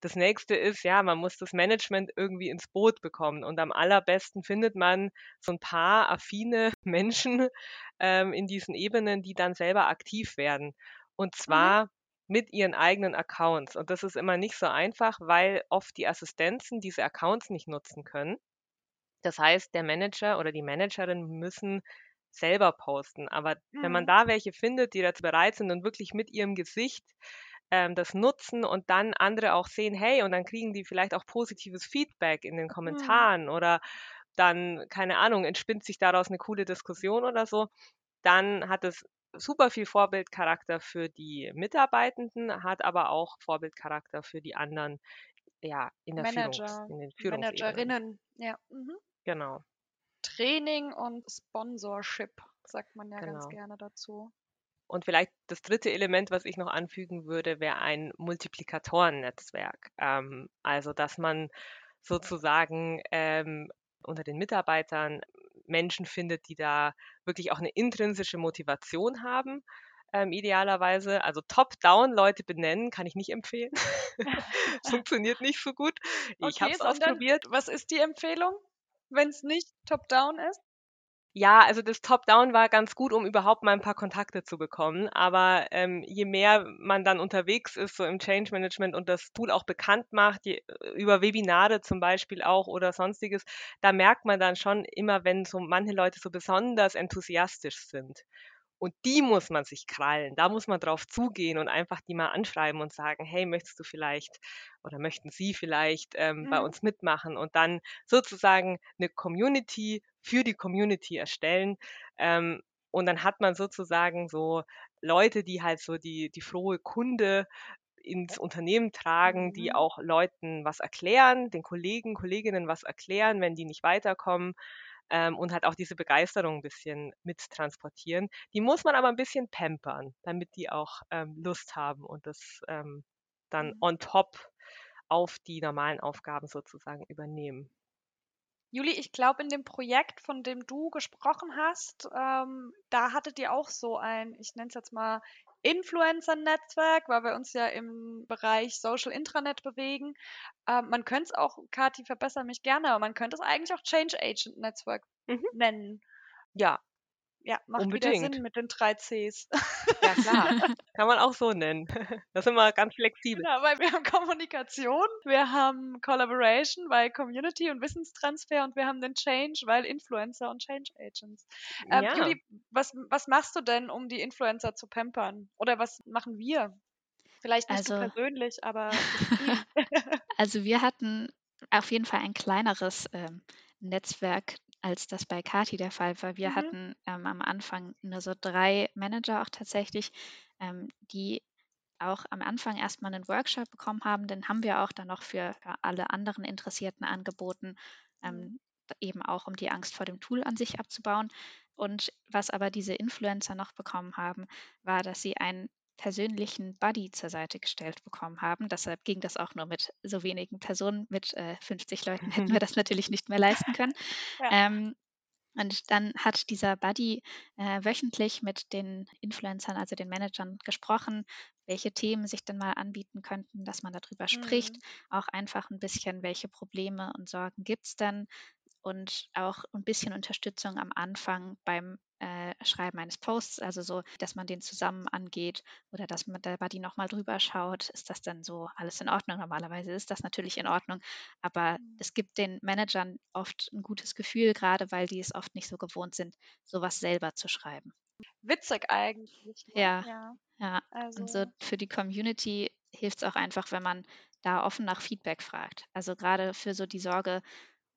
Das nächste ist, ja, man muss das Management irgendwie ins Boot bekommen. Und am allerbesten findet man so ein paar affine Menschen ähm, in diesen Ebenen, die dann selber aktiv werden. Und Mhm. zwar mit ihren eigenen Accounts. Und das ist immer nicht so einfach, weil oft die Assistenzen diese Accounts nicht nutzen können. Das heißt, der Manager oder die Managerin müssen selber posten. Aber wenn man Mhm. da welche findet, die dazu bereit sind und wirklich mit ihrem Gesicht ähm, das nutzen und dann andere auch sehen, hey, und dann kriegen die vielleicht auch positives Feedback in den Mhm. Kommentaren oder dann, keine Ahnung, entspinnt sich daraus eine coole Diskussion oder so, dann hat es super viel Vorbildcharakter für die Mitarbeitenden, hat aber auch Vorbildcharakter für die anderen, ja, in der Führungs, Manager, in den Führungsebenen. Managerinnen, ja. Mhm. Genau, Training und Sponsorship, sagt man ja ganz genau. gerne dazu. Und vielleicht das dritte Element, was ich noch anfügen würde, wäre ein Multiplikatorennetzwerk. Ähm, also, dass man sozusagen ähm, unter den Mitarbeitern Menschen findet, die da wirklich auch eine intrinsische Motivation haben, ähm, idealerweise. Also top-down Leute benennen kann ich nicht empfehlen. Funktioniert nicht so gut. Ich habe Okay, es ausprobiert. was ist die Empfehlung, wenn es nicht top-down ist? Ja, also das Top-Down war ganz gut, um überhaupt mal ein paar Kontakte zu bekommen. Aber ähm, je mehr man dann unterwegs ist, so im Change Management und das Tool auch bekannt macht, je, über Webinare zum Beispiel auch oder sonstiges, da merkt man dann schon immer, wenn so manche Leute so besonders enthusiastisch sind. Und die muss man sich krallen. Da muss man drauf zugehen und einfach die mal anschreiben und sagen, hey, möchtest du vielleicht oder möchten Sie vielleicht ähm, bei Mhm. uns mitmachen und dann sozusagen eine Community für die Community erstellen. Ähm, und dann hat man sozusagen so Leute, die halt so die, die frohe Kunde ins Unternehmen tragen, die Mhm. auch Leuten was erklären, den Kollegen, Kolleginnen was erklären, wenn die nicht weiterkommen ähm, und halt auch diese Begeisterung ein bisschen mittransportieren. Die muss man aber ein bisschen pampern, damit die auch ähm, Lust haben und das ähm, dann Mhm. on top auf die normalen Aufgaben sozusagen übernehmen. Juli, ich glaube, in dem Projekt, von dem du gesprochen hast, ähm, da hattet ihr auch so ein, ich nenne es jetzt mal Influencer-Netzwerk, weil wir uns ja im Bereich Social Intranet bewegen. Ähm, man könnte es auch, Kathi, verbessere mich gerne, aber man könnte es eigentlich auch Change Agent Netzwerk Mhm. nennen. Ja, Ja, macht wieder unbedingt. Sinn mit den drei Cs. Ja, klar. Kann man auch so nennen. Da sind wir ganz flexibel. Genau, weil wir haben Kommunikation, wir haben Collaboration, weil Community und Wissenstransfer und wir haben den Change, weil Influencer und Change Agents. Ähm, Ja. Juli, was, was machst du denn, um die Influencer zu pampern? Oder was machen wir? Vielleicht nicht Also- persönlich, aber das. Also wir hatten auf jeden Fall ein kleineres ähm, Netzwerk, als das bei Kati der Fall war. Wir Mhm. hatten ähm, am Anfang nur so drei Manager auch tatsächlich, ähm, die auch am Anfang erstmal einen Workshop bekommen haben. Den haben wir auch dann noch für, für alle anderen Interessierten angeboten, ähm, Mhm. eben auch um die Angst vor dem Tool an sich abzubauen. Und was aber diese Influencer noch bekommen haben, war, dass sie einen persönlichen Buddy zur Seite gestellt bekommen haben. Deshalb ging das auch nur mit so wenigen Personen. Mit äh, 50 Leuten hätten wir das natürlich nicht mehr leisten können. Ja. Ähm, und dann hat dieser Buddy äh, wöchentlich mit den Influencern, also den Managern, gesprochen, welche Themen sich denn mal anbieten könnten, dass man darüber spricht. Mhm. Auch einfach ein bisschen, welche Probleme und Sorgen gibt es denn. Und auch ein bisschen Unterstützung am Anfang beim äh, Schreiben eines Posts, also so, dass man den zusammen angeht oder dass man der Buddy nochmal drüber schaut. Ist das dann so alles in Ordnung? Normalerweise ist das natürlich in Ordnung, aber Mhm. es gibt den Managern oft ein gutes Gefühl, gerade weil die es oft nicht so gewohnt sind, sowas selber zu schreiben. Witzig eigentlich. ne? Ja. ja. Ja, Also, und so für die Community hilft es auch einfach, wenn man da offen nach Feedback fragt. Also gerade für so die Sorge,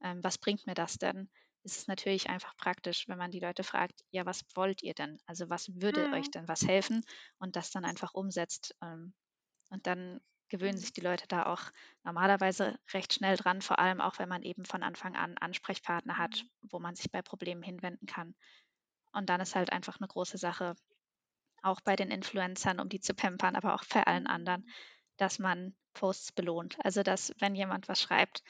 ähm, was bringt mir das denn, ist es natürlich einfach praktisch, wenn man die Leute fragt, ja, was wollt ihr denn? Also was würde euch Mhm. denn was helfen und das dann einfach umsetzt. Ähm, und dann gewöhnen Mhm. sich die Leute da auch normalerweise recht schnell dran, vor allem auch wenn man eben von Anfang an Ansprechpartner hat, Mhm. wo man sich bei Problemen hinwenden kann. Und dann ist halt einfach eine große Sache, auch bei den Influencern, um die zu pampern, aber auch bei allen anderen, dass man Posts belohnt. Also dass, wenn jemand was schreibt,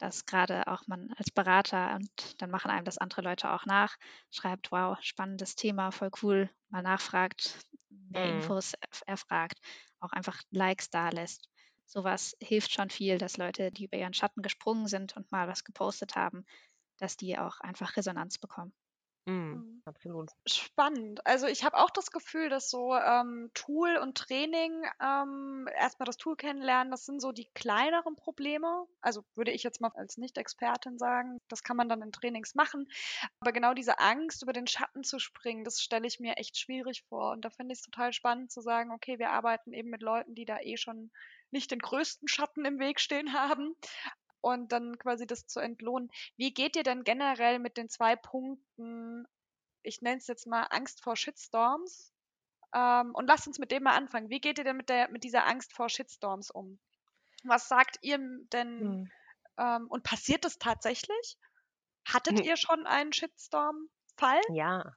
dass gerade auch man als Berater und dann machen einem das andere Leute auch nach, schreibt, wow, spannendes Thema, voll cool, mal nachfragt, mehr Mhm. Infos erf- erfragt, auch einfach Likes da lässt. Sowas hilft schon viel, dass Leute, die über ihren Schatten gesprungen sind und mal was gepostet haben, dass die auch einfach Resonanz bekommen. Mhm. Absolut. Spannend. Also ich habe auch das Gefühl, dass so ähm, Tool und Training, ähm, erstmal das Tool kennenlernen, das sind so die kleineren Probleme. Also würde ich jetzt mal als Nicht-Expertin sagen, das kann man dann in Trainings machen. Aber genau diese Angst, über den Schatten zu springen, das stelle ich mir echt schwierig vor. Und da finde ich es total spannend zu sagen, okay, wir arbeiten eben mit Leuten, die da eh schon nicht den größten Schatten im Weg stehen haben. Und dann quasi das zu entlohnen. Wie geht ihr denn generell mit den zwei Punkten ich nenne es jetzt mal Angst vor Shitstorms. Ähm, und lasst uns mit dem mal anfangen. Wie geht ihr denn mit, der, mit dieser Angst vor Shitstorms um? Was sagt ihr denn? Mhm. Ähm, und passiert das tatsächlich? Hattet Hm. ihr schon einen Shitstorm-Fall? Ja.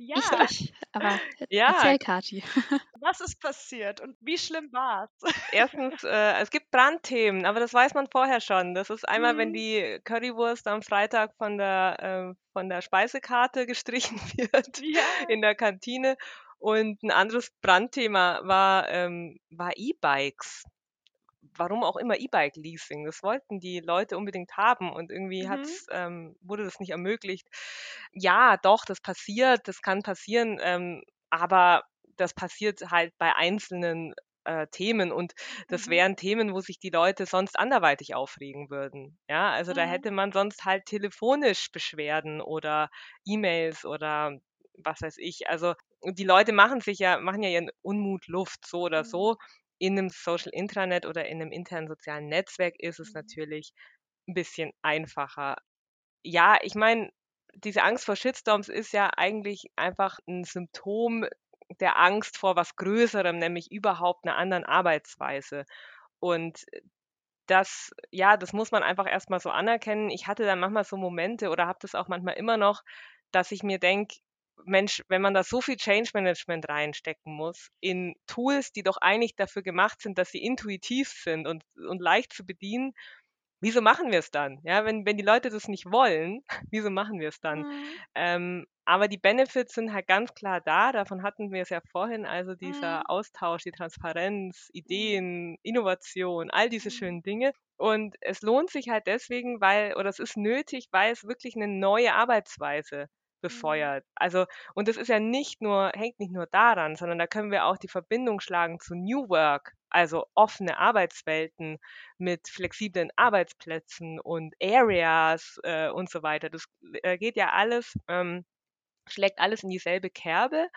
Ja. Ich, aber Ja. erzähl, Kati. Was ist passiert und wie schlimm war es? Erstens, äh, es gibt Brandthemen, aber das weiß man vorher schon. Das ist einmal, wenn Mhm. die Currywurst am Freitag von der, ähm, von der Speisekarte gestrichen wird Ja. in der Kantine. Und ein anderes Brandthema war, ähm, war E-Bikes. Warum auch immer E-Bike-Leasing. Das wollten die Leute unbedingt haben und irgendwie Mhm. hat's, ähm, wurde das nicht ermöglicht. Ja, doch, das passiert, das kann passieren, ähm, aber das passiert halt bei einzelnen äh, Themen und das Mhm. wären Themen, wo sich die Leute sonst anderweitig aufregen würden. Ja, also da Mhm. hätte man sonst halt telefonisch Beschwerden oder E-Mails oder was weiß ich. Also die Leute machen sich ja, machen ja ihren Unmut Luft, so oder Mhm. so. In einem Social Intranet oder in einem internen sozialen Netzwerk ist es Mhm. natürlich ein bisschen einfacher. Ja, ich meine, diese Angst vor Shitstorms ist ja eigentlich einfach ein Symptom der Angst vor was Größerem, nämlich überhaupt einer anderen Arbeitsweise. Und das, ja, das muss man einfach erstmal so anerkennen. Ich hatte dann manchmal so Momente oder habe das auch manchmal immer noch, dass ich mir denke, Mensch, wenn man da so viel Change Management reinstecken muss in Tools, die doch eigentlich dafür gemacht sind, dass sie intuitiv sind und, und leicht zu bedienen, wieso machen wir es dann? Ja, wenn, wenn die Leute das nicht wollen, wieso machen wir es dann? Mhm. Ähm, aber die Benefits sind halt ganz klar da. Davon hatten wir es ja vorhin. Also Mhm. dieser Austausch, die Transparenz, Ideen, Innovation, all diese Mhm. schönen Dinge. Und es lohnt sich halt deswegen, weil, oder es ist nötig, weil es wirklich eine neue Arbeitsweise Mhm. Befeuert. Also, und das ist ja nicht nur, hängt nicht nur daran, sondern da können wir auch die Verbindung schlagen zu New Work, also offene Arbeitswelten mit flexiblen Arbeitsplätzen und Areas äh, und so weiter. Das äh, geht ja alles, ähm, schlägt alles in dieselbe Kerbe.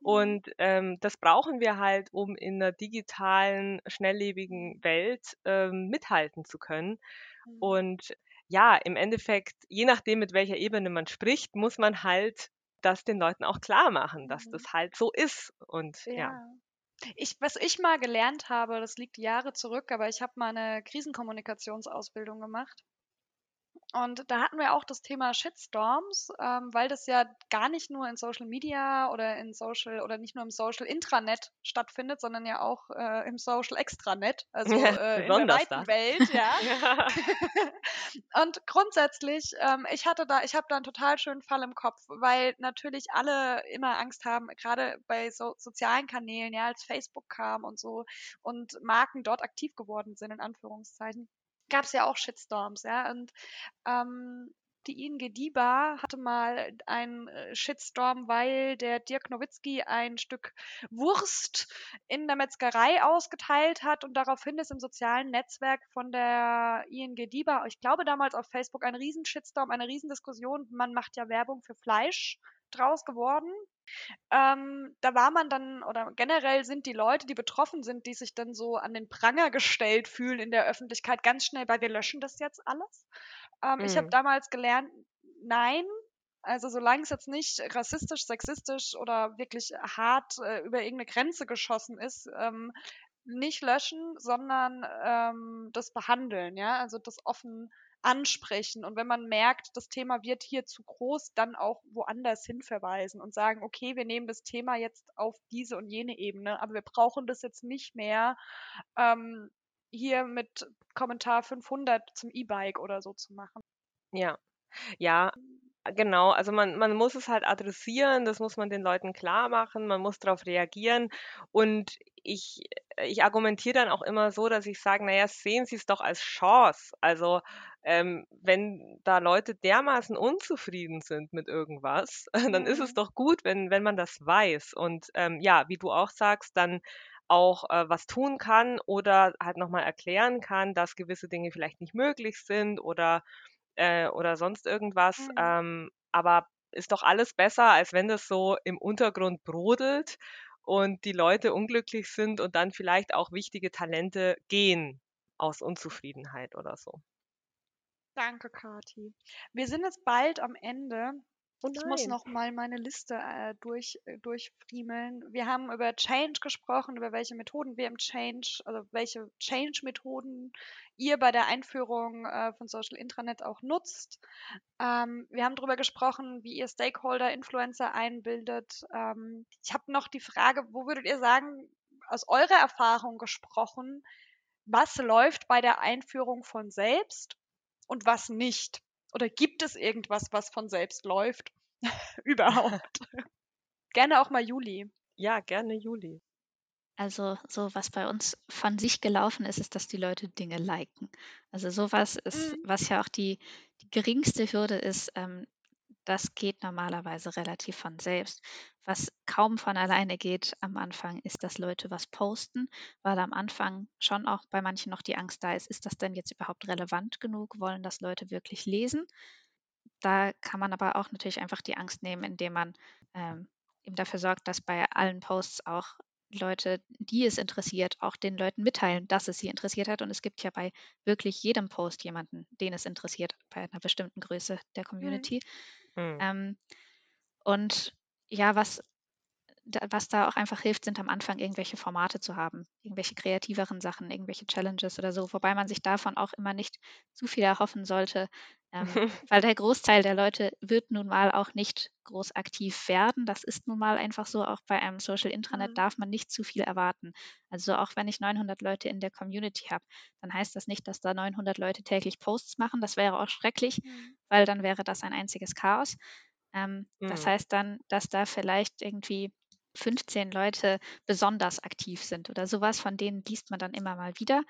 Mhm. Und ähm, das brauchen wir halt, um in einer digitalen, schnelllebigen Welt ähm, mithalten zu können. Mhm. Und ja, im Endeffekt, je nachdem, mit welcher Ebene man spricht, muss man halt das den Leuten auch klar machen, dass Mhm. das halt so ist. Und ja. Ja. Ich, was ich mal gelernt habe, das liegt Jahre zurück, aber ich habe mal eine Krisenkommunikationsausbildung gemacht. Und da hatten wir auch das Thema Shitstorms, ähm, weil das ja gar nicht nur in Social Media oder in Social oder nicht nur im Social Intranet stattfindet, sondern ja auch äh, im Social Extranet, also äh, in der weiten. Welt, ja. Ja. Und grundsätzlich, ähm, ich hatte da, ich habe da einen total schönen Fall im Kopf, weil natürlich alle immer Angst haben, gerade bei so sozialen Kanälen, ja, als Facebook kam und so und Marken dort aktiv geworden sind, in Anführungszeichen, gab es ja auch Shitstorms, ja. Und ähm, die ING DIBA hatte mal einen äh, Shitstorm, weil der Dirk Nowitzki ein Stück Wurst in der Metzgerei ausgeteilt hat und daraufhin ist im sozialen Netzwerk von der ING DIBA, ich glaube damals auf Facebook, ein riesen Shitstorm, eine riesen Diskussion. Man macht ja Werbung für Fleisch draus geworden. Ähm, da war man dann, oder generell sind die Leute, die betroffen sind, die sich dann so an den Pranger gestellt fühlen in der Öffentlichkeit, ganz schnell bei, wir löschen das jetzt alles. Ähm, Ich habe Mhm. damals gelernt, nein, also solange es jetzt nicht rassistisch, sexistisch oder wirklich hart äh, über irgendeine Grenze geschossen ist, ähm, nicht löschen, sondern ähm, das behandeln, ja, also das offen ansprechen. Und wenn man merkt, das Thema wird hier zu groß, dann auch woanders hin verweisen und sagen, okay, wir nehmen das Thema jetzt auf diese und jene Ebene, aber wir brauchen das jetzt nicht mehr ähm, hier mit Kommentar 500 zum E-Bike oder so zu machen. Ja, ja, genau. Also man, man muss es halt adressieren, das muss man den Leuten klar machen, man muss darauf reagieren. Und ich, ich argumentiere dann auch immer so, dass ich sage, naja, sehen Sie es doch als Chance. Also ähm, wenn da Leute dermaßen unzufrieden sind mit irgendwas, dann ist es Mhm. doch gut, wenn, wenn man das weiß. Und ähm, ja, wie du auch sagst, dann auch äh, was tun kann oder halt nochmal erklären kann, dass gewisse Dinge vielleicht nicht möglich sind oder, äh, oder sonst irgendwas. Mhm. Ähm, aber ist doch alles besser, als wenn das so im Untergrund brodelt und die Leute unglücklich sind und dann vielleicht auch wichtige Talente gehen aus Unzufriedenheit oder so. Danke, Kati. Wir sind jetzt bald am Ende. Oh Ich muss noch mal meine Liste äh, durch, äh, durchfriemeln. Wir haben über Change gesprochen, über welche Methoden wir im Change, also welche Change-Methoden ihr bei der Einführung äh, von Social Intranet auch nutzt. Ähm, wir haben darüber gesprochen, wie ihr Stakeholder, Influencer einbildet. Ähm, ich habe noch die Frage, wo würdet ihr sagen, aus eurer Erfahrung gesprochen, was läuft bei der Einführung von selbst und was nicht? Oder gibt es irgendwas, was von selbst läuft? Überhaupt. Gerne auch mal Juli. Ja, gerne Juli. Also so was bei uns von sich gelaufen ist, ist, dass die Leute Dinge liken. Also sowas ist, Mhm. was ja auch die, die geringste Hürde ist, ähm, das geht normalerweise relativ von selbst. Was kaum von alleine geht am Anfang, ist, dass Leute was posten, weil am Anfang schon auch bei manchen noch die Angst da ist, ist das denn jetzt überhaupt relevant genug? Wollen das Leute wirklich lesen? Da kann man aber auch natürlich einfach die Angst nehmen, indem man ähm, eben dafür sorgt, dass bei allen Posts auch Leute, die es interessiert, auch den Leuten mitteilen, dass es sie interessiert hat. Und es gibt ja bei wirklich jedem Post jemanden, den es interessiert, bei einer bestimmten Größe der Community. Hm. Ähm, und ja, was, was da auch einfach hilft, sind am Anfang irgendwelche Formate zu haben, irgendwelche kreativeren Sachen, irgendwelche Challenges oder so, wobei man sich davon auch immer nicht zu viel erhoffen sollte, ähm, weil der Großteil der Leute wird nun mal auch nicht groß aktiv werden. Das ist nun mal einfach so. Auch bei einem Social Intranet Mhm. darf man nicht zu viel erwarten. Also auch wenn ich 900 Leute in der Community habe, dann heißt das nicht, dass da 900 Leute täglich Posts machen. Das wäre auch schrecklich, Mhm. weil dann wäre das ein einziges Chaos. Ähm, Das Hm. heißt dann, dass da vielleicht irgendwie 15 Leute besonders aktiv sind oder sowas, von denen liest man dann immer mal wieder.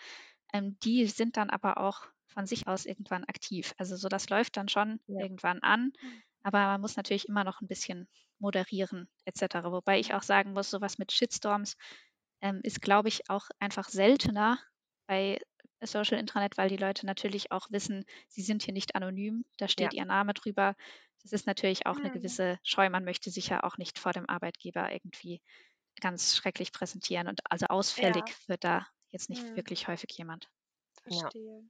Ähm, die sind dann aber auch von sich aus irgendwann aktiv. Also so, das läuft dann schon Ja. irgendwann an, aber man muss natürlich immer noch ein bisschen moderieren etc. Wobei ich auch sagen muss, sowas mit Shitstorms ähm, ist, glaube ich, auch einfach seltener bei Social Intranet, weil die Leute natürlich auch wissen, sie sind hier nicht anonym, da steht ihr Name drüber. Das ist natürlich auch eine Mhm. gewisse Scheu. Man möchte sich ja auch nicht vor dem Arbeitgeber irgendwie ganz schrecklich präsentieren und also ausfällig Ja. wird da jetzt nicht Mhm. wirklich häufig jemand. Ja. Verstehe.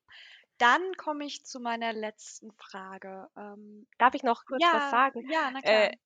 Dann komme ich zu meiner letzten Frage. Ähm, Darf ich noch kurz was ja, sagen? ja, na klar. Äh,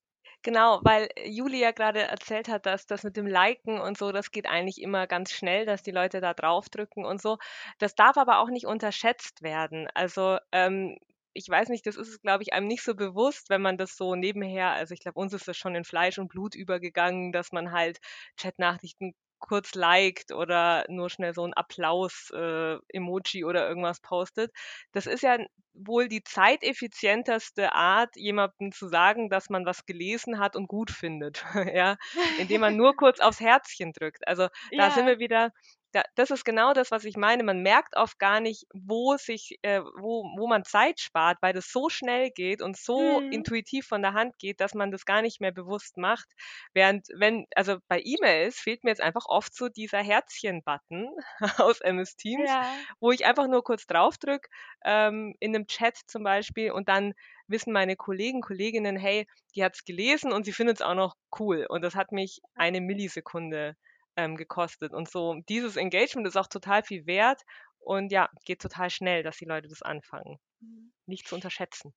genau, weil Julia gerade erzählt hat, dass das mit dem Liken und so, das geht eigentlich immer ganz schnell, dass die Leute da draufdrücken und so. Das darf aber auch nicht unterschätzt werden. Also ähm, ich weiß nicht, das ist, glaube ich, einem nicht so bewusst, wenn man das so nebenher, also ich glaube, uns ist das schon in Fleisch und Blut übergegangen, dass man halt Chatnachrichten kurz liked oder nur schnell so ein Applaus-Emoji oder irgendwas postet. Das ist ja wohl die zeiteffizienteste Art, jemandem zu sagen, dass man was gelesen hat und gut findet, ja, indem man nur kurz aufs Herzchen drückt. Also da sind Ja. wir wieder, da, das ist genau das, was ich meine. Man merkt oft gar nicht, wo sich, äh, wo, wo man Zeit spart, weil das so schnell geht und so Mhm. intuitiv von der Hand geht, dass man das gar nicht mehr bewusst macht. Während, wenn, also bei E-Mails fehlt mir jetzt einfach oft so dieser Herzchen-Button aus MS Teams, Ja. wo ich einfach nur kurz draufdrück, ähm, in einem Chat zum Beispiel, und dann wissen meine Kollegen, Kolleginnen, hey, die hat es gelesen und sie findet es auch noch cool. Und das hat mich eine Millisekunde ähm, gekostet. Und so dieses Engagement ist auch total viel wert und ja, geht total schnell, dass die Leute das anfangen. Mhm. Nicht zu unterschätzen.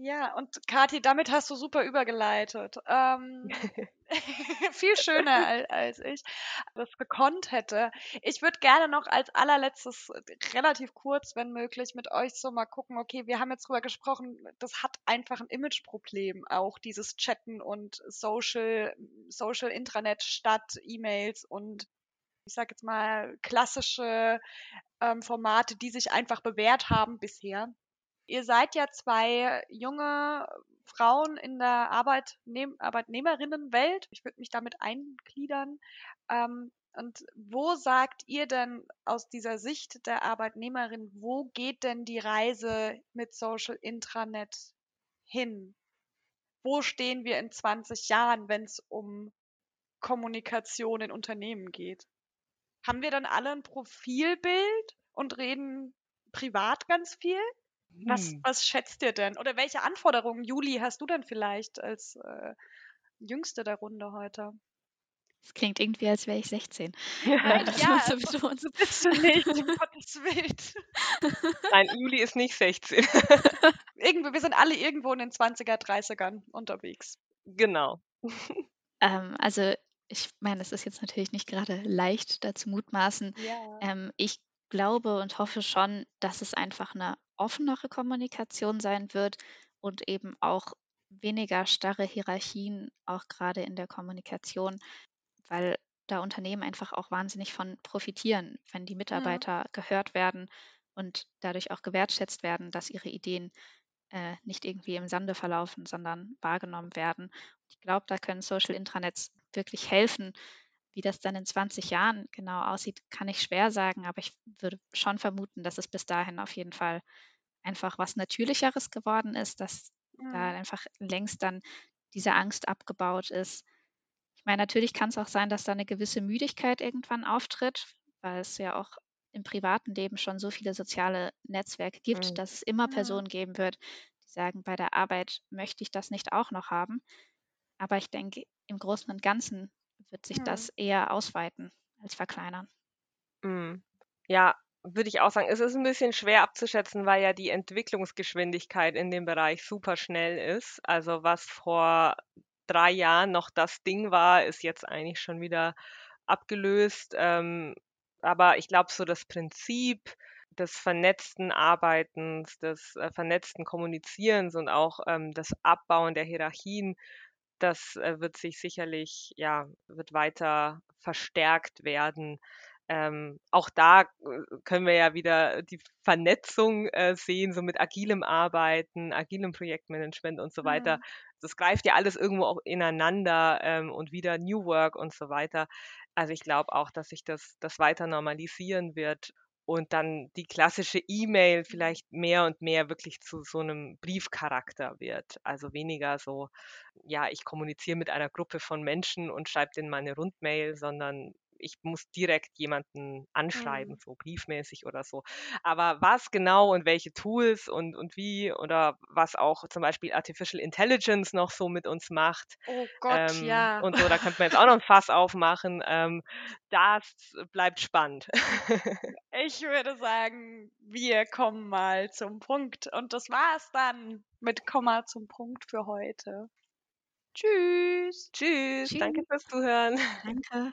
Ja, und Kathi, damit hast du super übergeleitet. Ähm, viel schöner als, als ich das gekonnt hätte. Ich würde gerne noch als allerletztes relativ kurz, wenn möglich, mit euch so mal gucken, okay, wir haben jetzt drüber gesprochen, das hat einfach ein Imageproblem, auch dieses Chatten und Social, Social Intranet statt E-Mails und ich sage jetzt mal klassische ähm, Formate, die sich einfach bewährt haben bisher. Ihr seid ja zwei junge Frauen in der Arbeitnehm Arbeitnehmerinnenwelt. Ich würde mich damit eingliedern. Ähm, und wo sagt ihr denn aus dieser Sicht der Arbeitnehmerin, wo geht denn die Reise mit Social Intranet hin? Wo stehen wir in 20 Jahren, wenn es um Kommunikation in Unternehmen geht? Haben wir dann alle ein Profilbild und reden privat ganz viel? Was, Hm. was schätzt ihr denn? Oder welche Anforderungen, Juli, hast du denn vielleicht als äh, Jüngste der Runde heute? Es klingt irgendwie, als wäre ich 16. Nein, das ja, muss so also, so bist du nicht, um Gottes Willen. Nein, Juli ist nicht 16. Irgendwo, wir sind alle irgendwo in den 20er, 30ern unterwegs. genau. Ähm, also ich meine, es ist jetzt natürlich nicht gerade leicht, da zu mutmaßen. Ja. Ähm, ich glaube und hoffe schon, dass es einfach eine offenere Kommunikation sein wird und eben auch weniger starre Hierarchien, auch gerade in der Kommunikation, weil da Unternehmen einfach auch wahnsinnig von profitieren, wenn die Mitarbeiter gehört werden und dadurch auch gewertschätzt werden, dass ihre Ideen äh, nicht irgendwie im Sande verlaufen, sondern wahrgenommen werden. Ich glaube, da können Social Intranets wirklich helfen. Wie das dann in 20 Jahren genau aussieht, kann ich schwer sagen, aber ich würde schon vermuten, dass es bis dahin auf jeden Fall einfach was Natürlicheres geworden ist, dass da Mhm. einfach längst dann diese Angst abgebaut ist. Ich meine, natürlich kann es auch sein, dass da eine gewisse Müdigkeit irgendwann auftritt, weil es ja auch im privaten Leben schon so viele soziale Netzwerke gibt, Mhm. dass es immer. Personen geben wird, die sagen, bei der Arbeit möchte ich das nicht auch noch haben. Aber ich denke, im Großen und Ganzen wird sich Mhm. das eher ausweiten als verkleinern. Mm. Ja, würde ich auch sagen, es ist ein bisschen schwer abzuschätzen, weil ja die Entwicklungsgeschwindigkeit in dem Bereich super schnell ist. Also was vor drei Jahren noch das Ding war, ist jetzt eigentlich schon wieder abgelöst. Ähm, aber ich glaube, so das Prinzip des vernetzten Arbeitens, des äh, vernetzten Kommunizierens und auch ähm, das Abbauen der Hierarchien, das äh, wird sich sicherlich, ja, wird weiter verstärkt werden. Ähm, auch da äh, können wir ja wieder die Vernetzung äh, sehen, so mit agilem Arbeiten, agilem Projektmanagement und so weiter. Mhm. Das greift ja alles irgendwo auch ineinander ähm, und wieder New Work und so weiter. Also ich glaube auch, dass sich das, das weiter normalisieren wird und dann die klassische E-Mail vielleicht mehr und mehr wirklich zu so einem Briefcharakter wird. Also weniger so, ja, ich kommuniziere mit einer Gruppe von Menschen und schreibe denen mal eine Rundmail, sondern ich muss direkt jemanden anschreiben, Mhm. so briefmäßig oder so. Aber was genau und welche Tools und, und wie oder was auch zum Beispiel Artificial Intelligence noch so mit uns macht, Oh Gott, ähm, ja. und so, da könnte man jetzt auch noch ein Fass aufmachen. Ähm, das bleibt spannend. Ich würde sagen, wir kommen mal zum Punkt. Und das war's dann mit Komma zum Punkt für heute. Tschüss. Tschüss, danke Tschüss. fürs Zuhören. Danke.